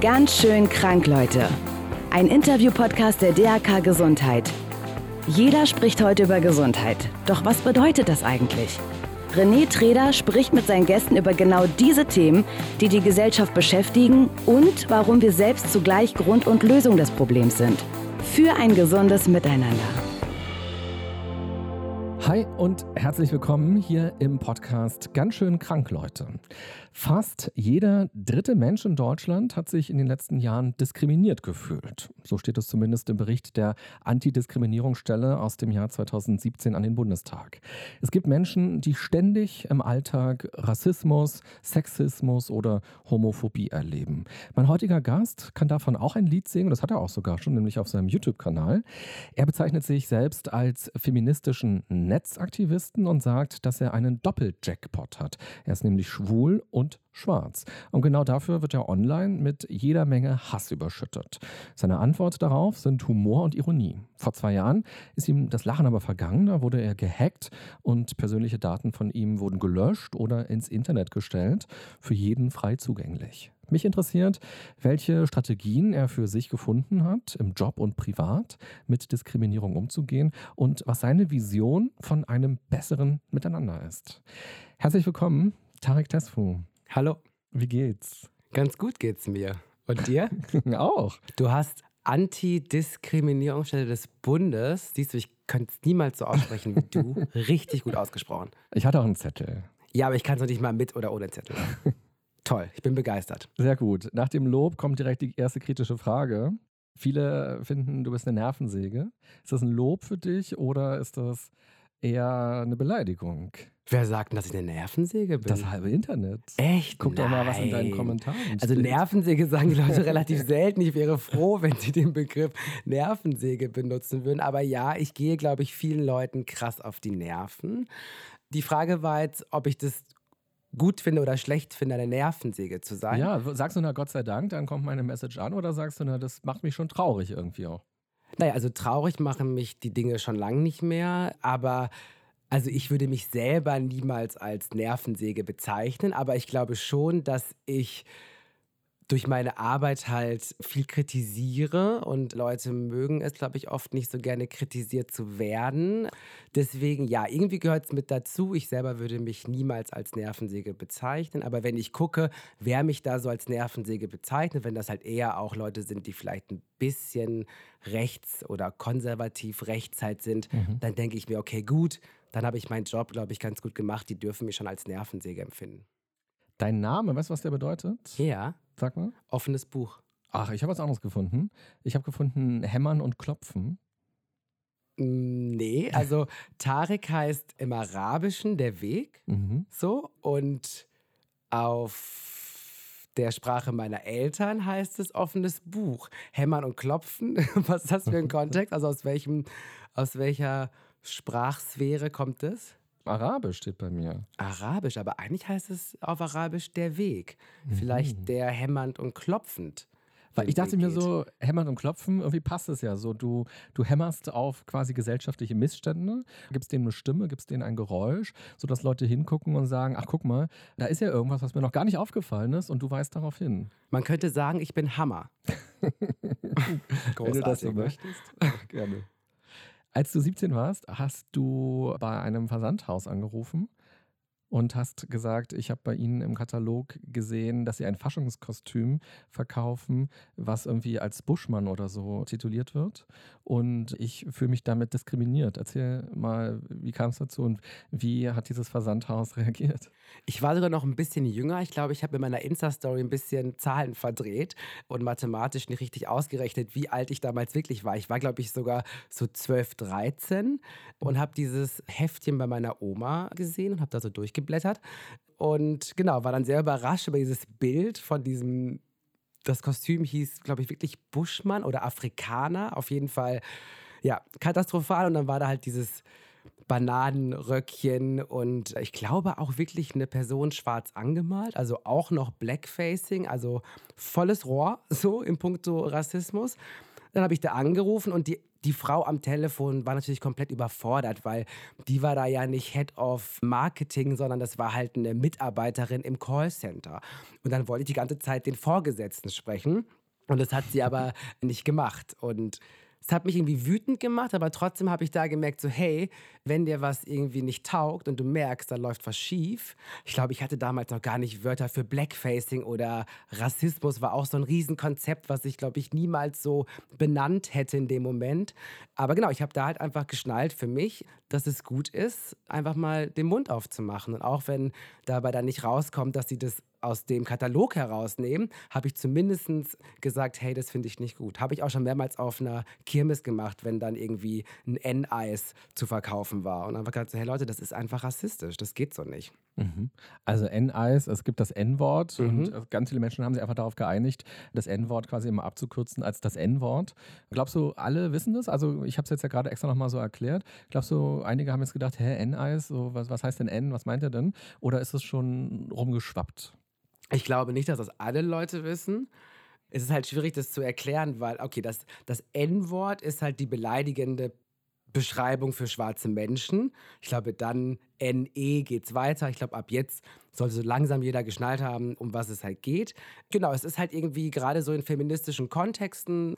Ganz schön krank, Leute. Ein Interview-Podcast der DAK Gesundheit. Jeder spricht heute über Gesundheit. Doch was bedeutet das eigentlich? René Treder spricht mit seinen Gästen über genau diese Themen, die die Gesellschaft beschäftigen und warum wir selbst zugleich Grund und Lösung des Problems sind. Für ein gesundes Miteinander. Hi und herzlich willkommen hier im Podcast Ganz schön krank, Leute. Fast jeder dritte Mensch in Deutschland hat sich in den letzten Jahren diskriminiert gefühlt. So steht es zumindest im Bericht der Antidiskriminierungsstelle aus dem Jahr 2017 an den Bundestag. Es gibt Menschen, die ständig im Alltag Rassismus, Sexismus oder Homophobie erleben. Mein heutiger Gast kann davon auch ein Lied singen, das hat er auch sogar schon, nämlich auf seinem YouTube-Kanal. Er bezeichnet sich selbst als feministischen Netzaktivisten und sagt, dass er einen Doppeljackpot hat. Er ist nämlich schwul und und schwarz. Und genau dafür wird er online mit jeder Menge Hass überschüttet. Seine Antwort darauf sind Humor und Ironie. Vor zwei Jahren ist ihm das Lachen aber vergangen, da wurde er gehackt und persönliche Daten von ihm wurden gelöscht oder ins Internet gestellt, für jeden frei zugänglich. Mich interessiert, welche Strategien er für sich gefunden hat, im Job und privat mit Diskriminierung umzugehen und was seine Vision von einem besseren Miteinander ist. Herzlich willkommen, Tarek Tesfu. Hallo. Wie geht's? Ganz gut geht's mir. Und dir? auch. Du hast Antidiskriminierungsstelle des Bundes. Siehst du, ich könnte es niemals so aussprechen wie du. Richtig gut ausgesprochen. Ich hatte auch einen Zettel. Ja, aber ich kann es noch nicht mal mit oder ohne Zettel. Toll, ich bin begeistert. Sehr gut. Nach dem Lob kommt direkt die erste kritische Frage. Viele finden, du bist eine Nervensäge. Ist das ein Lob für dich oder ist das eher eine Beleidigung? Wer sagt denn, dass ich eine Nervensäge bin? Das halbe Internet. Echt? Guck Nein. doch mal, was in deinen Kommentaren steht. Also Nervensäge sagen die Leute relativ selten. Ich wäre froh, wenn sie den Begriff Nervensäge benutzen würden. Aber ja, ich gehe, glaube ich, vielen Leuten krass auf die Nerven. Die Frage war jetzt, ob ich das gut finde oder schlecht finde, eine Nervensäge zu sein. Ja, sagst du na Gott sei Dank, dann kommt meine Message an oder sagst du na, das macht mich schon traurig irgendwie auch? Naja, also traurig machen mich die Dinge schon lange nicht mehr, aber also ich würde mich selber niemals als Nervensäge bezeichnen, aber ich glaube schon, dass ich durch meine Arbeit halt viel kritisiere und Leute mögen es, glaube ich, oft nicht so gerne kritisiert zu werden. Deswegen, ja, irgendwie gehört es mit dazu. Ich selber würde mich niemals als Nervensäge bezeichnen, aber wenn ich gucke, wer mich da so als Nervensäge bezeichnet, wenn das halt eher auch Leute sind, die vielleicht ein bisschen rechts oder konservativ rechts halt sind, mhm. dann denke ich mir, okay, gut, dann habe ich meinen Job, glaube ich, ganz gut gemacht. Die dürfen mich schon als Nervensäge empfinden. Dein Name, weißt du, was der bedeutet? Ja. Sag mal. Offenes Buch. Ach, ich habe was anderes gefunden. Ich habe gefunden Hämmern und Klopfen. Nee, also Tarek heißt im Arabischen der Weg. Mhm. So. Und auf der Sprache meiner Eltern heißt es offenes Buch. Hämmern und Klopfen. Was ist das für ein Kontext? Also aus welchem, aus welcher Sprachsphäre kommt es? Arabisch steht bei mir. Arabisch, aber eigentlich heißt es auf Arabisch der Weg. Mhm. Vielleicht der hämmernd und klopfend. Weil ich dachte mir so, hämmern und klopfen, irgendwie passt es ja so. Du, du hämmerst auf quasi gesellschaftliche Missstände, gibst denen eine Stimme, gibst denen ein Geräusch, sodass Leute hingucken und sagen, ach guck mal, da ist ja irgendwas, was mir noch gar nicht aufgefallen ist und du weißt darauf hin. Man könnte sagen, ich bin Hammer. Wenn du das so möchtest. Ach, gerne. Als du 17 warst, hast du bei einem Versandhaus angerufen und hast gesagt, ich habe bei Ihnen im Katalog gesehen, dass Sie ein Faschingskostüm verkaufen, was irgendwie als Buschmann oder so tituliert wird. Und ich fühle mich damit diskriminiert. Erzähl mal, wie kam es dazu und wie hat dieses Versandhaus reagiert? Ich war sogar noch ein bisschen jünger. Ich glaube, ich habe in meiner Insta-Story ein bisschen Zahlen verdreht und mathematisch nicht richtig ausgerechnet, wie alt ich damals wirklich war. Ich war, glaube ich, sogar so 12, 13 und habe dieses Heftchen bei meiner Oma gesehen und habe da so durchgebracht durchgeblättert. Und genau, war dann sehr überrascht über dieses Bild von diesem, das Kostüm hieß, glaube ich, wirklich Buschmann oder Afrikaner, auf jeden Fall, ja, katastrophal. Und dann war da halt dieses Bananenröckchen und ich glaube auch wirklich eine Person schwarz angemalt, also auch noch Blackfacing, also volles Rohr so im Punkto Rassismus. Dann habe ich da angerufen und die die Frau am Telefon war natürlich komplett überfordert, weil die war da ja nicht Head of Marketing, sondern das war halt eine Mitarbeiterin im Callcenter. Und dann wollte ich die ganze Zeit den Vorgesetzten sprechen. Und das hat sie aber nicht gemacht. Und es hat mich irgendwie wütend gemacht, aber trotzdem habe ich da gemerkt, so hey, wenn dir was irgendwie nicht taugt und du merkst, da läuft was schief. Ich glaube, ich hatte damals noch gar nicht Wörter für Blackfacing oder Rassismus, war auch so ein Riesenkonzept, was ich, glaube ich, niemals so benannt hätte in dem Moment. Aber genau, ich habe da halt einfach geschnallt für mich, dass es gut ist, einfach mal den Mund aufzumachen. Und auch wenn dabei dann nicht rauskommt, dass sie das aus dem Katalog herausnehmen, habe ich zumindest gesagt, hey, das finde ich nicht gut. Habe ich auch schon mehrmals auf einer Kirmes gemacht, wenn dann irgendwie ein N-Eis zu verkaufen war. Und einfach gesagt, hey Leute, das ist einfach rassistisch, das geht so nicht. Mhm. Also N-Eis, es gibt das N-Wort mhm. und ganz viele Menschen haben sich einfach darauf geeinigt, das N-Wort quasi immer abzukürzen als das N-Wort. Glaubst du, alle wissen das? Also ich habe es jetzt ja gerade extra nochmal so erklärt. Glaubst du, einige haben jetzt gedacht, hä, N-Eis, so, was, was heißt denn N, was meint er denn? Oder ist es schon rumgeschwappt? Ich glaube nicht, dass das alle Leute wissen. Es ist halt schwierig, das zu erklären, weil, okay, das, das N-Wort ist halt die beleidigende Beschreibung für schwarze Menschen. Ich glaube, dann NE geht es weiter. Ich glaube, ab jetzt sollte so langsam jeder geschnallt haben, um was es halt geht. Genau, es ist halt irgendwie gerade so in feministischen Kontexten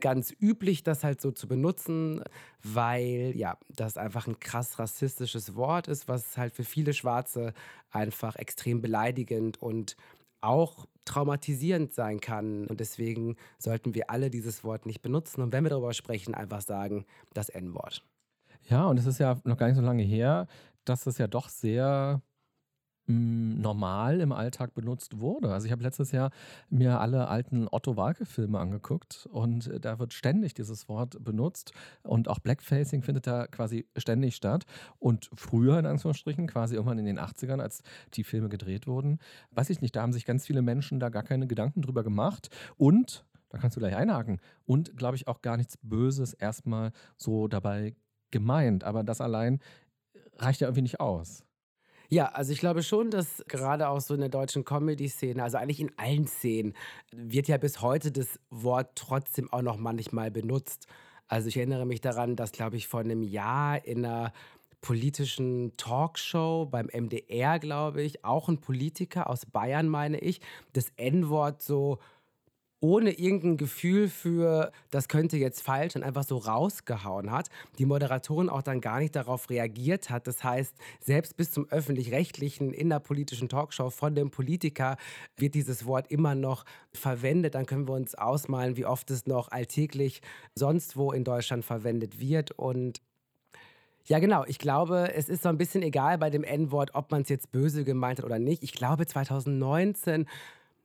ganz üblich, das halt so zu benutzen, weil ja, das einfach ein krass rassistisches Wort ist, was halt für viele Schwarze einfach extrem beleidigend und auch traumatisierend sein kann. Und deswegen sollten wir alle dieses Wort nicht benutzen. Und wenn wir darüber sprechen, einfach sagen, das N-Wort. Ja, und es ist ja noch gar nicht so lange her, dass es ja doch sehr normal im Alltag benutzt wurde. Also ich habe letztes Jahr mir alle alten Otto Walke-Filme angeguckt und äh, da wird ständig dieses Wort benutzt und auch Blackfacing findet da quasi ständig statt. Und früher in Anführungsstrichen, quasi irgendwann in den 80ern, als die Filme gedreht wurden, weiß ich nicht, da haben sich ganz viele Menschen da gar keine Gedanken drüber gemacht und da kannst du gleich einhaken. Und glaube ich auch gar nichts Böses erstmal so dabei gemeint. Aber das allein reicht ja irgendwie nicht aus. Ja, also ich glaube schon, dass gerade auch so in der deutschen Comedy-Szene, also eigentlich in allen Szenen, wird ja bis heute das Wort trotzdem auch noch manchmal benutzt. Also ich erinnere mich daran, dass, glaube ich, vor einem Jahr in einer politischen Talkshow beim MDR, glaube ich, auch ein Politiker aus Bayern, meine ich, das N-Wort so ohne irgendein Gefühl für, das könnte jetzt falsch und einfach so rausgehauen hat. Die Moderatorin auch dann gar nicht darauf reagiert hat. Das heißt, selbst bis zum öffentlich-rechtlichen, innerpolitischen Talkshow von dem Politiker wird dieses Wort immer noch verwendet. Dann können wir uns ausmalen, wie oft es noch alltäglich sonst wo in Deutschland verwendet wird. Und ja, genau. Ich glaube, es ist so ein bisschen egal bei dem N-Wort, ob man es jetzt böse gemeint hat oder nicht. Ich glaube, 2019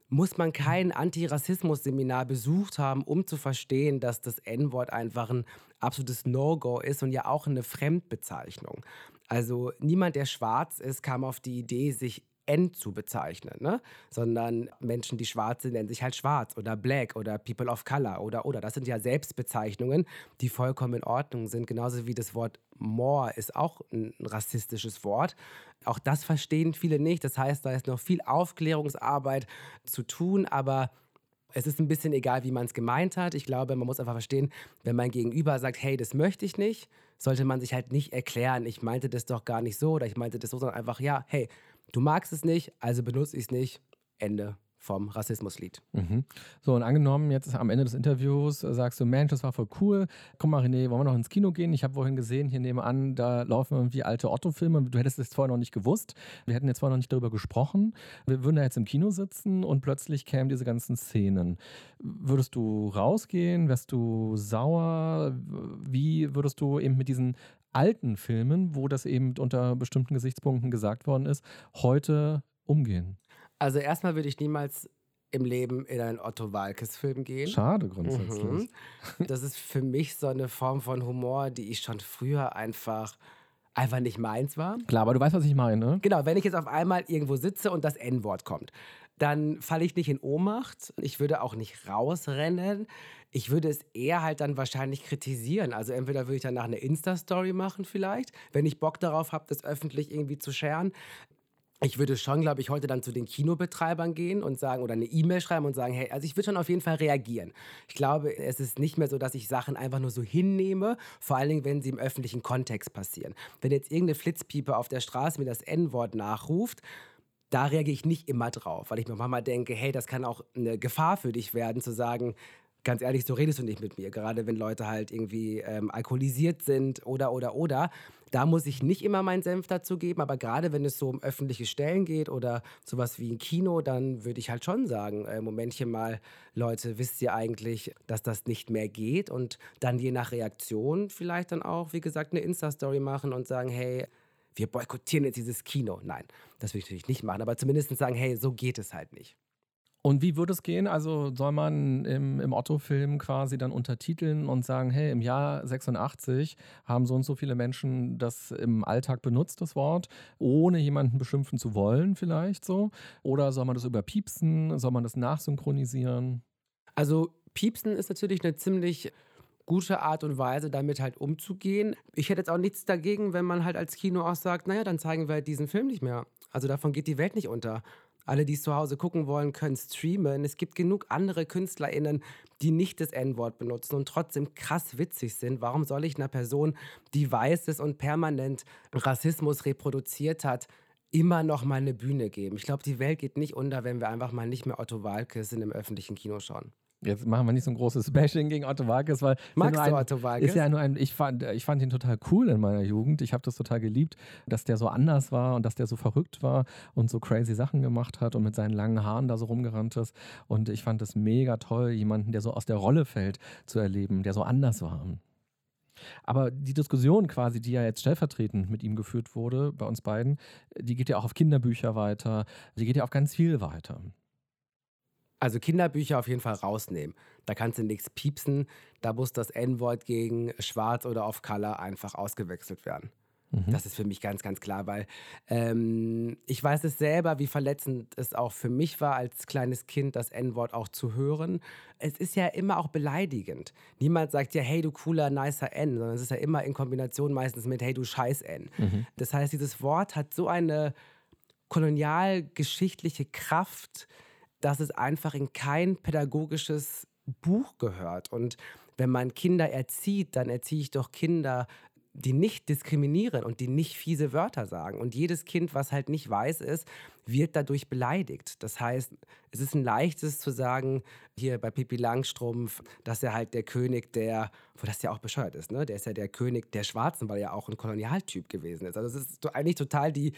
muss man kein Antirassismus-Seminar besucht haben, um zu verstehen, dass das N-Wort einfach ein absolutes No-Go ist und ja auch eine Fremdbezeichnung. Also niemand, der schwarz ist, kam auf die Idee, sich N zu bezeichnen, ne? sondern Menschen, die schwarz sind, nennen sich halt schwarz oder black oder people of color oder oder. Das sind ja Selbstbezeichnungen, die vollkommen in Ordnung sind. Genauso wie das Wort more ist auch ein rassistisches Wort. Auch das verstehen viele nicht. Das heißt, da ist noch viel Aufklärungsarbeit zu tun, aber es ist ein bisschen egal, wie man es gemeint hat. Ich glaube, man muss einfach verstehen, wenn mein Gegenüber sagt, hey, das möchte ich nicht, sollte man sich halt nicht erklären, ich meinte das doch gar nicht so oder ich meinte das so, sondern einfach, ja, hey, du magst es nicht, also benutze ich es nicht. Ende vom Rassismuslied. Mhm. So, und angenommen, jetzt am Ende des Interviews äh, sagst du, Mensch, das war voll cool. Komm mal, René, wollen wir noch ins Kino gehen? Ich habe vorhin gesehen, hier nebenan, da laufen irgendwie alte Otto-Filme. Du hättest es vorher noch nicht gewusst. Wir hätten jetzt vorher noch nicht darüber gesprochen. Wir würden da jetzt im Kino sitzen und plötzlich kämen diese ganzen Szenen. Würdest du rausgehen? Wärst du sauer? Wie würdest du eben mit diesen alten Filmen, wo das eben unter bestimmten Gesichtspunkten gesagt worden ist, heute umgehen? Also erstmal würde ich niemals im Leben in einen Otto Walkes-Film gehen. Schade grundsätzlich. Mhm. Das ist für mich so eine Form von Humor, die ich schon früher einfach einfach nicht meins war. Klar, aber du weißt, was ich meine. Genau, wenn ich jetzt auf einmal irgendwo sitze und das N-Wort kommt, dann falle ich nicht in Ohnmacht. Ich würde auch nicht rausrennen. Ich würde es eher halt dann wahrscheinlich kritisieren. Also entweder würde ich danach eine Insta-Story machen vielleicht, wenn ich Bock darauf habe, das öffentlich irgendwie zu scheren. ich würde schon, glaube ich, heute dann zu den Kinobetreibern gehen und sagen oder eine E-Mail schreiben und sagen, hey, also ich würde schon auf jeden Fall reagieren. Ich glaube, es ist nicht mehr so, dass ich Sachen einfach nur so hinnehme, vor allen Dingen, wenn sie im öffentlichen Kontext passieren. Wenn jetzt irgendeine Flitzpiepe auf der Straße mir das N-Wort nachruft, da reagiere ich nicht immer drauf, weil ich mir manchmal denke, hey, das kann auch eine Gefahr für dich werden, zu sagen, ganz ehrlich, so redest du nicht mit mir. Gerade wenn Leute halt irgendwie ähm, alkoholisiert sind oder, oder, oder. Da muss ich nicht immer meinen Senf dazu geben, aber gerade wenn es so um öffentliche Stellen geht oder sowas wie ein Kino, dann würde ich halt schon sagen, äh, Momentchen mal, Leute, wisst ihr eigentlich, dass das nicht mehr geht? Und dann je nach Reaktion vielleicht dann auch, wie gesagt, eine Insta-Story machen und sagen, hey, wir boykottieren jetzt dieses Kino. Nein, das will ich natürlich nicht machen, aber zumindest sagen, hey, so geht es halt nicht. Und wie würde es gehen? Also soll man im, im Otto-Film quasi dann untertiteln und sagen, hey, im Jahr 86 haben so und so viele Menschen das im Alltag benutzt, das Wort, ohne jemanden beschimpfen zu wollen vielleicht so? Oder soll man das überpiepsen? Soll man das nachsynchronisieren? Also piepsen ist natürlich eine ziemlich gute Art und Weise, damit halt umzugehen. Ich hätte jetzt auch nichts dagegen, wenn man halt als Kino auch sagt, naja, dann zeigen wir halt diesen Film nicht mehr. Also davon geht die Welt nicht unter. Alle, die es zu Hause gucken wollen, können streamen. Es gibt genug andere KünstlerInnen, die nicht das N-Wort benutzen und trotzdem krass witzig sind. Warum soll ich einer Person, die weiß ist und permanent Rassismus reproduziert hat, immer noch mal eine Bühne geben? Ich glaube, die Welt geht nicht unter, wenn wir einfach mal nicht mehr Otto Walkes in einem öffentlichen Kino schauen. Jetzt machen wir nicht so ein großes Bashing gegen Otto Walkes, weil Magst ein, du Otto Walkes? Ist ja nur ein, ich fand, ich fand ihn total cool in meiner Jugend. Ich habe das total geliebt, dass der so anders war und dass der so verrückt war und so crazy Sachen gemacht hat und mit seinen langen Haaren da so rumgerannt ist. Und ich fand es mega toll, jemanden, der so aus der Rolle fällt, zu erleben, der so anders war. Aber die Diskussion quasi, die ja jetzt stellvertretend mit ihm geführt wurde, bei uns beiden, die geht ja auch auf Kinderbücher weiter, die geht ja auf ganz viel weiter. Also Kinderbücher auf jeden Fall rausnehmen. Da kannst du nichts piepsen. Da muss das N-Wort gegen Schwarz oder auf Color einfach ausgewechselt werden. Mhm. Das ist für mich ganz, ganz klar, weil ähm, ich weiß es selber, wie verletzend es auch für mich war, als kleines Kind das N-Wort auch zu hören. Es ist ja immer auch beleidigend. Niemand sagt ja, hey, du cooler, nicer N, sondern es ist ja immer in Kombination meistens mit, hey, du scheiß N. Mhm. Das heißt, dieses Wort hat so eine kolonialgeschichtliche Kraft, dass es einfach in kein pädagogisches Buch gehört. Und wenn man Kinder erzieht, dann erziehe ich doch Kinder, die nicht diskriminieren und die nicht fiese Wörter sagen. Und jedes Kind, was halt nicht weiß ist, wird dadurch beleidigt. Das heißt, es ist ein leichtes zu sagen, hier bei Pippi Langstrumpf, dass er halt der König der, wo das ja auch bescheuert ist, ne? Der ist ja der König der Schwarzen, weil er ja auch ein Kolonialtyp gewesen ist. Also es ist eigentlich total die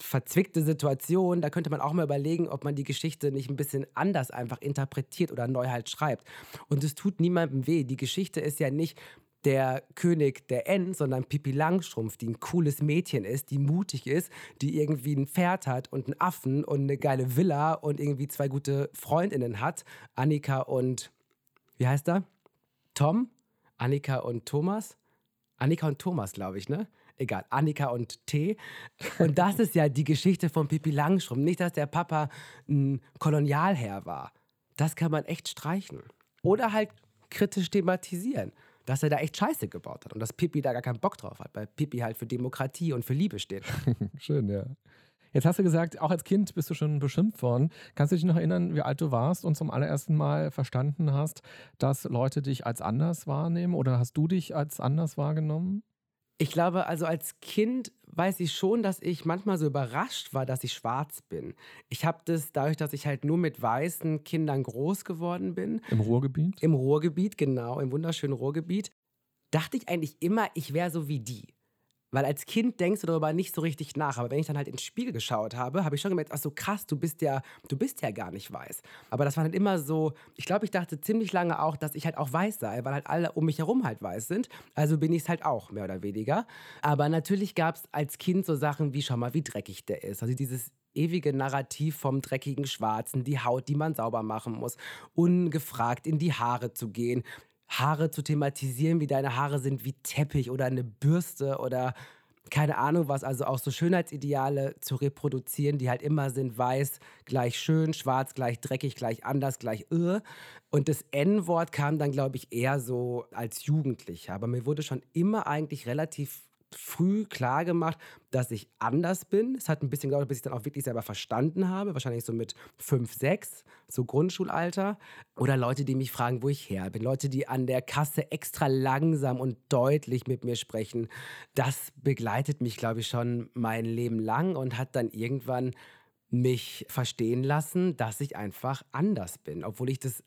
verzwickte Situation. Da könnte man auch mal überlegen, ob man die Geschichte nicht ein bisschen anders einfach interpretiert oder neu halt schreibt. Und es tut niemandem weh. Die Geschichte ist ja nicht der König der Ents, sondern Pippi Langstrumpf, die ein cooles Mädchen ist, die mutig ist, die irgendwie ein Pferd hat und einen Affen und eine geile Villa und irgendwie zwei gute Freundinnen hat. Annika und, wie heißt er? Tom? Annika und Thomas? Annika und Thomas, glaube ich, ne? Egal, Annika und T. Und das ist ja die Geschichte von Pippi Langstrumpf. Nicht, dass der Papa ein Kolonialherr war. Das kann man echt streichen. Oder halt kritisch thematisieren, dass er da echt Scheiße gebaut hat und dass Pippi da gar keinen Bock drauf hat, weil Pippi halt für Demokratie und für Liebe steht. Schön, ja. Jetzt hast du gesagt, auch als Kind bist du schon beschimpft worden. Kannst du dich noch erinnern, wie alt du warst und zum allerersten Mal verstanden hast, dass Leute dich als anders wahrnehmen oder hast du dich als anders wahrgenommen? Ich glaube, also als Kind weiß ich schon, dass ich manchmal so überrascht war, dass ich schwarz bin. Ich habe das dadurch, dass ich halt nur mit weißen Kindern groß geworden bin. Im Ruhrgebiet? Im Ruhrgebiet, genau, im wunderschönen Ruhrgebiet. Dachte ich eigentlich immer, ich wäre so wie die. Weil als Kind denkst du darüber nicht so richtig nach. Aber wenn ich dann halt ins Spiel geschaut habe, habe ich schon gemerkt, ach so krass, du bist ja, du bist ja gar nicht weiß. Aber das war halt immer so, ich glaube, ich dachte ziemlich lange auch, dass ich halt auch weiß sei, weil halt alle um mich herum halt weiß sind. Also bin ich es halt auch, mehr oder weniger. Aber natürlich gab es als Kind so Sachen wie, schau mal, wie dreckig der ist. Also dieses ewige Narrativ vom dreckigen Schwarzen, die Haut, die man sauber machen muss, ungefragt in die Haare zu gehen. Haare zu thematisieren, wie deine Haare sind wie Teppich oder eine Bürste oder keine Ahnung was, also auch so Schönheitsideale zu reproduzieren, die halt immer sind, weiß gleich schön, schwarz gleich dreckig, gleich anders, gleich irr. Und das N-Wort kam dann, glaube ich, eher so als Jugendlicher. Aber mir wurde schon immer eigentlich relativ früh klar gemacht, dass ich anders bin. Es hat ein bisschen gedauert, bis ich dann auch wirklich selber verstanden habe. Wahrscheinlich so mit fünf, sechs, so Grundschulalter. Oder Leute, die mich fragen, wo ich her bin. Leute, die an der Kasse extra langsam und deutlich mit mir sprechen. Das begleitet mich, glaube ich, schon mein Leben lang und hat dann irgendwann mich verstehen lassen, dass ich einfach anders bin, obwohl ich das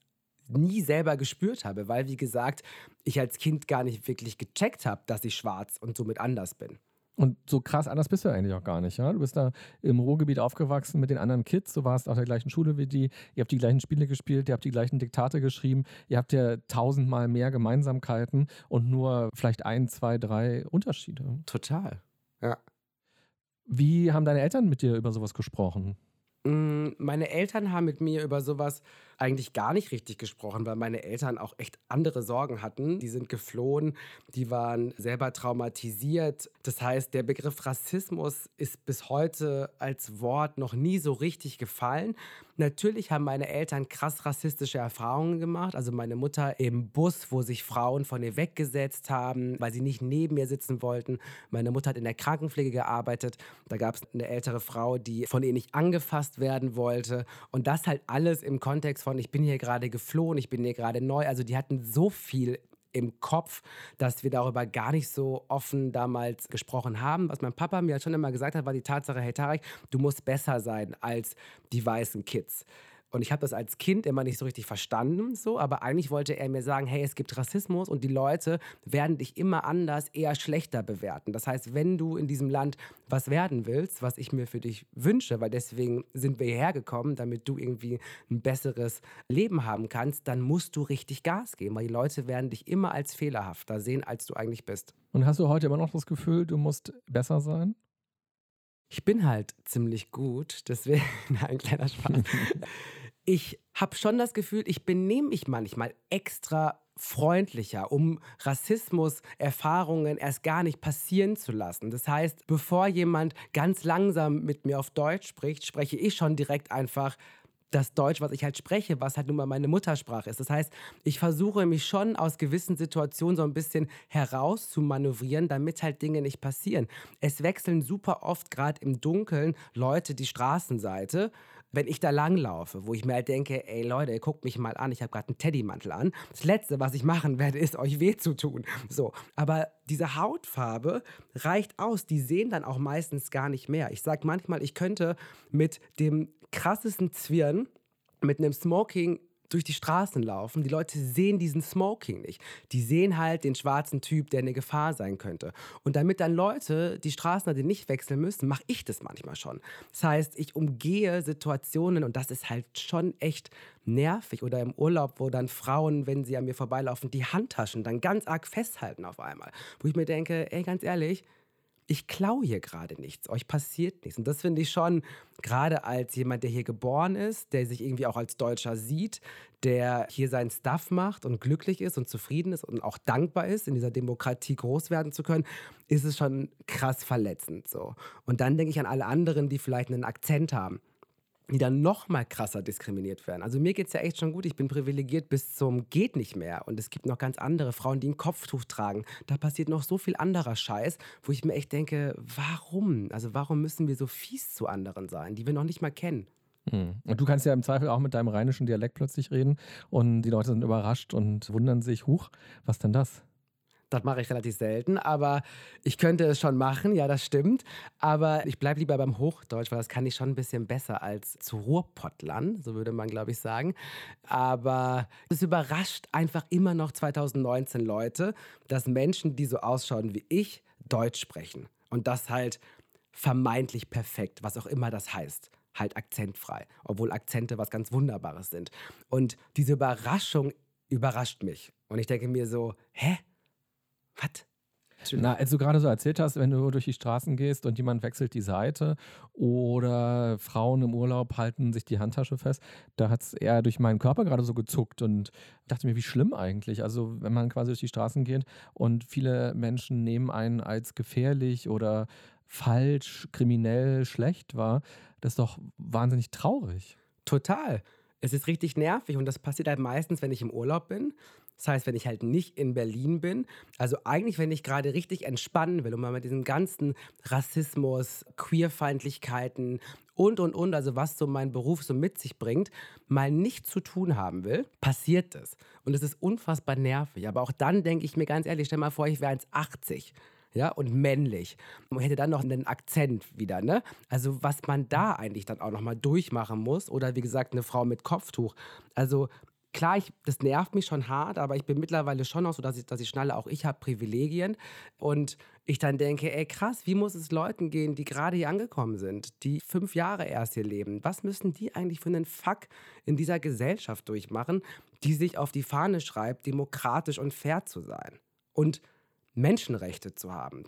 nie selber gespürt habe, weil, wie gesagt, ich als Kind gar nicht wirklich gecheckt habe, dass ich schwarz und somit anders bin. Und so krass anders bist du eigentlich auch gar nicht, ja? Du bist da im Ruhrgebiet aufgewachsen mit den anderen Kids, du warst auf der gleichen Schule wie die, ihr habt die gleichen Spiele gespielt, ihr habt die gleichen Diktate geschrieben, ihr habt ja tausendmal mehr Gemeinsamkeiten und nur vielleicht ein, zwei, drei Unterschiede. Total, ja. Wie haben deine Eltern mit dir über sowas gesprochen? Mm, meine Eltern haben mit mir über sowas eigentlich gar nicht richtig gesprochen, weil meine Eltern auch echt andere Sorgen hatten. Die sind geflohen, die waren selber traumatisiert. Das heißt, der Begriff Rassismus ist bis heute als Wort noch nie so richtig gefallen. Natürlich haben meine Eltern krass rassistische Erfahrungen gemacht. Also meine Mutter im Bus, wo sich Frauen von ihr weggesetzt haben, weil sie nicht neben mir sitzen wollten. Meine Mutter hat in der Krankenpflege gearbeitet. Da gab es eine ältere Frau, die von ihr nicht angefasst werden wollte. Und das halt alles im Kontext von, ich bin hier gerade geflohen, ich bin hier gerade neu. Also die hatten so viel im Kopf, dass wir darüber gar nicht so offen damals gesprochen haben. Was mein Papa mir halt schon immer gesagt hat, war die Tatsache, hey Tarek, du musst besser sein als die weißen Kids. Und ich habe das als Kind immer nicht so richtig verstanden, so, aber eigentlich wollte er mir sagen, hey, es gibt Rassismus und die Leute werden dich immer anders, eher schlechter bewerten. Das heißt, wenn du in diesem Land was werden willst, was ich mir für dich wünsche, weil deswegen sind wir hierher gekommen, damit du irgendwie ein besseres Leben haben kannst, dann musst du richtig Gas geben, weil die Leute werden dich immer als fehlerhafter sehen, als du eigentlich bist. Und hast du heute immer noch das Gefühl, du musst besser sein? Ich bin halt ziemlich gut, deswegen ein kleiner Spaß. ich habe schon das Gefühl, ich benehme mich manchmal extra freundlicher, um Rassismus-Erfahrungen erst gar nicht passieren zu lassen. Das heißt, bevor jemand ganz langsam mit mir auf Deutsch spricht, spreche ich schon direkt einfach das Deutsch, was ich halt spreche, was halt nun mal meine Muttersprache ist. Das heißt, ich versuche mich schon aus gewissen Situationen so ein bisschen heraus zu manövrieren, damit halt Dinge nicht passieren. Es wechseln super oft gerade im Dunkeln Leute die Straßenseite wenn ich da langlaufe, wo ich mir halt denke, ey Leute, guckt mich mal an, ich habe gerade einen Teddymantel an. Das Letzte, was ich machen werde, ist euch weh zu tun. So, aber diese Hautfarbe reicht aus. Die sehen dann auch meistens gar nicht mehr. Ich sage manchmal, ich könnte mit dem krassesten Zwirn, mit einem Smoking durch die Straßen laufen. Die Leute sehen diesen Smoking nicht. Die sehen halt den schwarzen Typ, der eine Gefahr sein könnte. Und damit dann Leute die Straßen nicht wechseln müssen, mache ich das manchmal schon. Das heißt, ich umgehe Situationen und das ist halt schon echt nervig. Oder im Urlaub, wo dann Frauen, wenn sie an mir vorbeilaufen, die Handtaschen dann ganz arg festhalten auf einmal. Wo ich mir denke, ey, ganz ehrlich, ich klaue hier gerade nichts, euch passiert nichts. Und das finde ich schon, gerade als jemand, der hier geboren ist, der sich irgendwie auch als Deutscher sieht, der hier seinen Stuff macht und glücklich ist und zufrieden ist und auch dankbar ist, in dieser Demokratie groß werden zu können, ist es schon krass verletzend so. Und dann denke ich an alle anderen, die vielleicht einen Akzent haben die dann noch mal krasser diskriminiert werden. Also mir geht es ja echt schon gut. Ich bin privilegiert bis zum geht nicht mehr. Und es gibt noch ganz andere Frauen, die ein Kopftuch tragen. Da passiert noch so viel anderer Scheiß, wo ich mir echt denke, warum? Also warum müssen wir so fies zu anderen sein, die wir noch nicht mal kennen? Hm. Und du kannst ja im Zweifel auch mit deinem rheinischen Dialekt plötzlich reden und die Leute sind überrascht und wundern sich, huch, was denn das? Das mache ich relativ selten, aber ich könnte es schon machen, ja, das stimmt. Aber ich bleibe lieber beim Hochdeutsch, weil das kann ich schon ein bisschen besser als zu Ruhrpottlern, so würde man, glaube ich, sagen. Aber es überrascht einfach immer noch 2019 Leute, dass Menschen, die so ausschauen wie ich, Deutsch sprechen. Und das halt vermeintlich perfekt, was auch immer das heißt halt akzentfrei, obwohl Akzente was ganz Wunderbares sind. Und diese Überraschung überrascht mich. Und ich denke mir so, hä? Was? Na, als du gerade so erzählt hast, wenn du durch die Straßen gehst und jemand wechselt die Seite oder Frauen im Urlaub halten sich die Handtasche fest, da hat es eher durch meinen Körper gerade so gezuckt und dachte mir, wie schlimm eigentlich. Also, wenn man quasi durch die Straßen geht und viele Menschen nehmen einen als gefährlich oder falsch, kriminell, schlecht wahr, das ist doch wahnsinnig traurig. Total. Es ist richtig nervig und das passiert halt meistens, wenn ich im Urlaub bin Das heißt, wenn ich halt nicht in Berlin bin, also eigentlich, wenn ich gerade richtig entspannen will und mal mit diesem ganzen Rassismus, Queerfeindlichkeiten und, und, und, also was so mein Beruf so mit sich bringt, mal nicht zu tun haben will, passiert es. Und es ist unfassbar nervig. Aber auch dann denke ich mir ganz ehrlich, stell mal vor, ich wäre 1,80 ja, und männlich. Man hätte dann noch einen Akzent wieder, ne? Also was man da eigentlich dann auch nochmal durchmachen muss oder wie gesagt eine Frau mit Kopftuch. Also klar, ich, das nervt mich schon hart, aber ich bin mittlerweile schon auch so, dass ich, dass ich schnalle, auch ich habe Privilegien. Und ich dann denke, ey krass, wie muss es Leuten gehen, die gerade hier angekommen sind, die fünf Jahre erst hier leben? Was müssen die eigentlich für einen Fuck in dieser Gesellschaft durchmachen, die sich auf die Fahne schreibt, demokratisch und fair zu sein und Menschenrechte zu haben?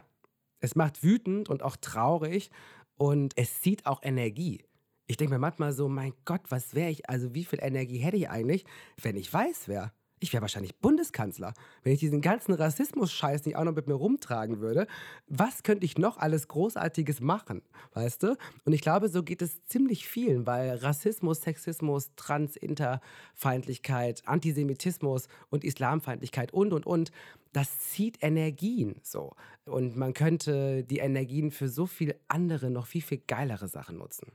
Es macht wütend und auch traurig und es zieht auch Energie. Ich denke mir manchmal so, mein Gott, was wäre ich, also wie viel Energie hätte ich eigentlich, wenn ich weiß wäre? Ich wäre wahrscheinlich Bundeskanzler, wenn ich diesen ganzen Rassismus-Scheiß nicht auch noch mit mir rumtragen würde. Was könnte ich noch alles Großartiges machen, weißt du? Und ich glaube, so geht es ziemlich vielen, weil Rassismus, Sexismus, Trans-, Interfeindlichkeit, Antisemitismus und Islamfeindlichkeit und, und, und, das zieht Energien so. Und man könnte die Energien für so viel andere, noch viel, viel geilere Sachen nutzen.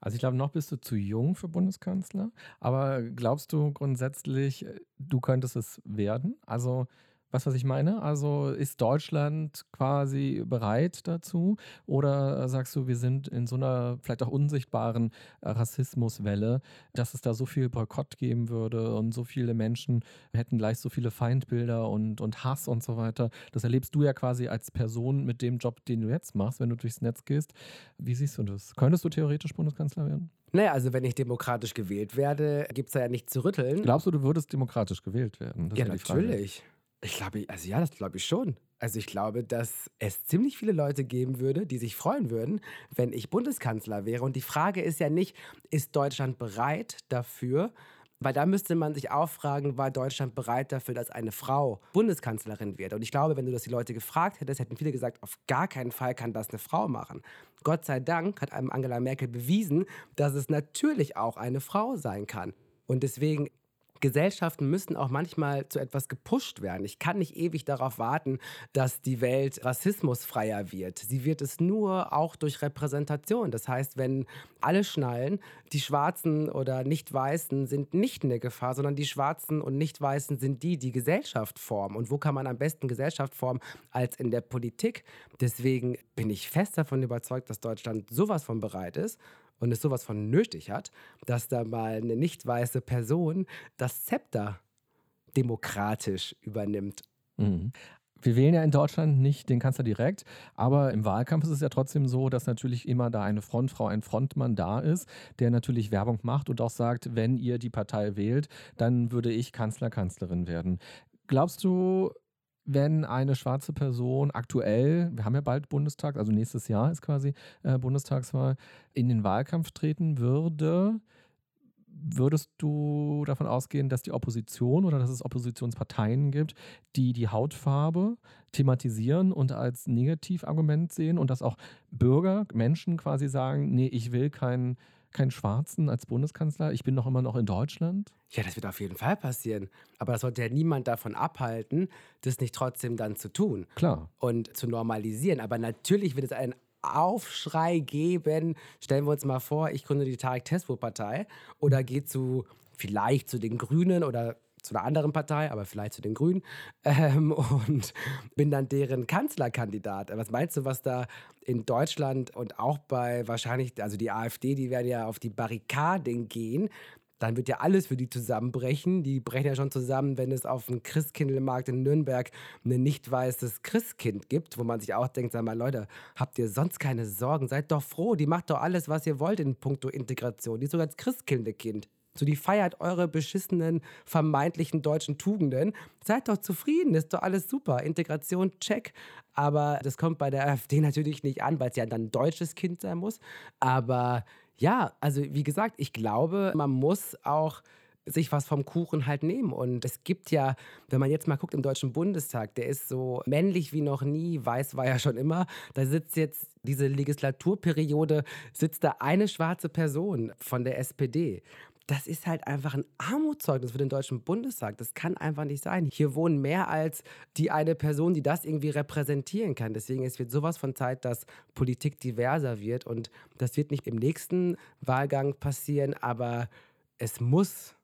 Also ich glaube, noch bist du zu jung für Bundeskanzler. Aber glaubst du grundsätzlich, äh, du könntest es werden? Also Weißt du, was ich meine? Also ist Deutschland quasi bereit dazu? Oder sagst du, wir sind in so einer vielleicht auch unsichtbaren äh, Rassismuswelle, dass es da so viel Boykott geben würde und so viele Menschen hätten gleich so viele Feindbilder und, und Hass und so weiter? Das erlebst du ja quasi als Person mit dem Job, den du jetzt machst, wenn du durchs Netz gehst. Wie siehst du das? Könntest du theoretisch Bundeskanzler werden? Naja, also wenn ich demokratisch gewählt werde, gibt es da ja nichts zu rütteln. Glaubst du, du würdest demokratisch gewählt werden? Das ja, natürlich. Ich glaube, also ja, das glaube ich schon. Also ich glaube, dass es ziemlich viele Leute geben würde, die sich freuen würden, wenn ich Bundeskanzler wäre. Und die Frage ist ja nicht, ist Deutschland bereit dafür? Weil da müsste man sich auch fragen, war Deutschland bereit dafür, dass eine Frau Bundeskanzlerin wird? Und ich glaube, wenn du das die Leute gefragt hättest, hätten viele gesagt, auf gar keinen Fall kann das eine Frau machen. Gott sei Dank hat einem Angela Merkel bewiesen, dass es natürlich auch eine Frau sein kann. Und deswegen Gesellschaften müssen auch manchmal zu etwas gepusht werden. Ich kann nicht ewig darauf warten, dass die Welt rassismusfreier wird. Sie wird es nur auch durch Repräsentation. Das heißt, wenn alle schnallen, die Schwarzen oder Nicht-Weißen sind nicht eine Gefahr, sondern die Schwarzen und Nicht-Weißen sind die, die Gesellschaft formen. Und wo kann man am besten Gesellschaft formen als in der Politik? Deswegen bin ich fest davon überzeugt, dass Deutschland sowas von bereit ist und es sowas von nötig hat, dass da mal eine nicht weiße Person das Zepter demokratisch übernimmt. Mhm. Wir wählen ja in Deutschland nicht den Kanzler direkt, aber im Wahlkampf ist es ja trotzdem so, dass natürlich immer da eine Frontfrau, ein Frontmann da ist, der natürlich Werbung macht und auch sagt, wenn ihr die Partei wählt, dann würde ich Kanzler, Kanzlerin werden. Glaubst du, wenn eine schwarze Person aktuell, wir haben ja bald Bundestag, also nächstes Jahr ist quasi äh, Bundestagswahl, in den Wahlkampf treten würde, würdest du davon ausgehen, dass die Opposition oder dass es Oppositionsparteien gibt, die die Hautfarbe thematisieren und als Negativargument sehen und dass auch Bürger, Menschen quasi sagen, nee, ich will keinen keinen Schwarzen als Bundeskanzler? Ich bin doch immer noch in Deutschland? Ja, das wird auf jeden Fall passieren. Aber das sollte ja niemand davon abhalten, das nicht trotzdem dann zu tun. Klar. Und zu normalisieren. Aber natürlich wird es einen Aufschrei geben. Stellen wir uns mal vor, ich gründe die Tarek Tespo Partei oder gehe zu vielleicht zu den Grünen oder zu einer anderen Partei, aber vielleicht zu den Grünen ähm, und bin dann deren Kanzlerkandidat. Was meinst du, was da in Deutschland und auch bei wahrscheinlich, also die AfD, die werden ja auf die Barrikaden gehen. Dann wird ja alles für die zusammenbrechen. Die brechen ja schon zusammen, wenn es auf dem Christkindlmarkt in Nürnberg ein nicht weißes Christkind gibt, wo man sich auch denkt, sag mal, Leute, habt ihr sonst keine Sorgen? Seid doch froh, die macht doch alles, was ihr wollt in puncto Integration. Die ist sogar als Christkindekind. So, die feiert eure beschissenen, vermeintlichen deutschen Tugenden. Seid doch zufrieden, ist doch alles super. Integration, check. Aber das kommt bei der AfD natürlich nicht an, weil es ja dann ein deutsches Kind sein muss. Aber ja, also wie gesagt, ich glaube, man muss auch sich was vom Kuchen halt nehmen. Und es gibt ja, wenn man jetzt mal guckt im Deutschen Bundestag, der ist so männlich wie noch nie, weiß war ja schon immer. Da sitzt jetzt diese Legislaturperiode, sitzt da eine schwarze Person von der SPD das ist halt einfach ein Armutszeugnis für den Deutschen Bundestag. Das kann einfach nicht sein. Hier wohnen mehr als die eine Person, die das irgendwie repräsentieren kann. Deswegen es wird sowas von Zeit, dass Politik diverser wird. Und das wird nicht im nächsten Wahlgang passieren, aber es muss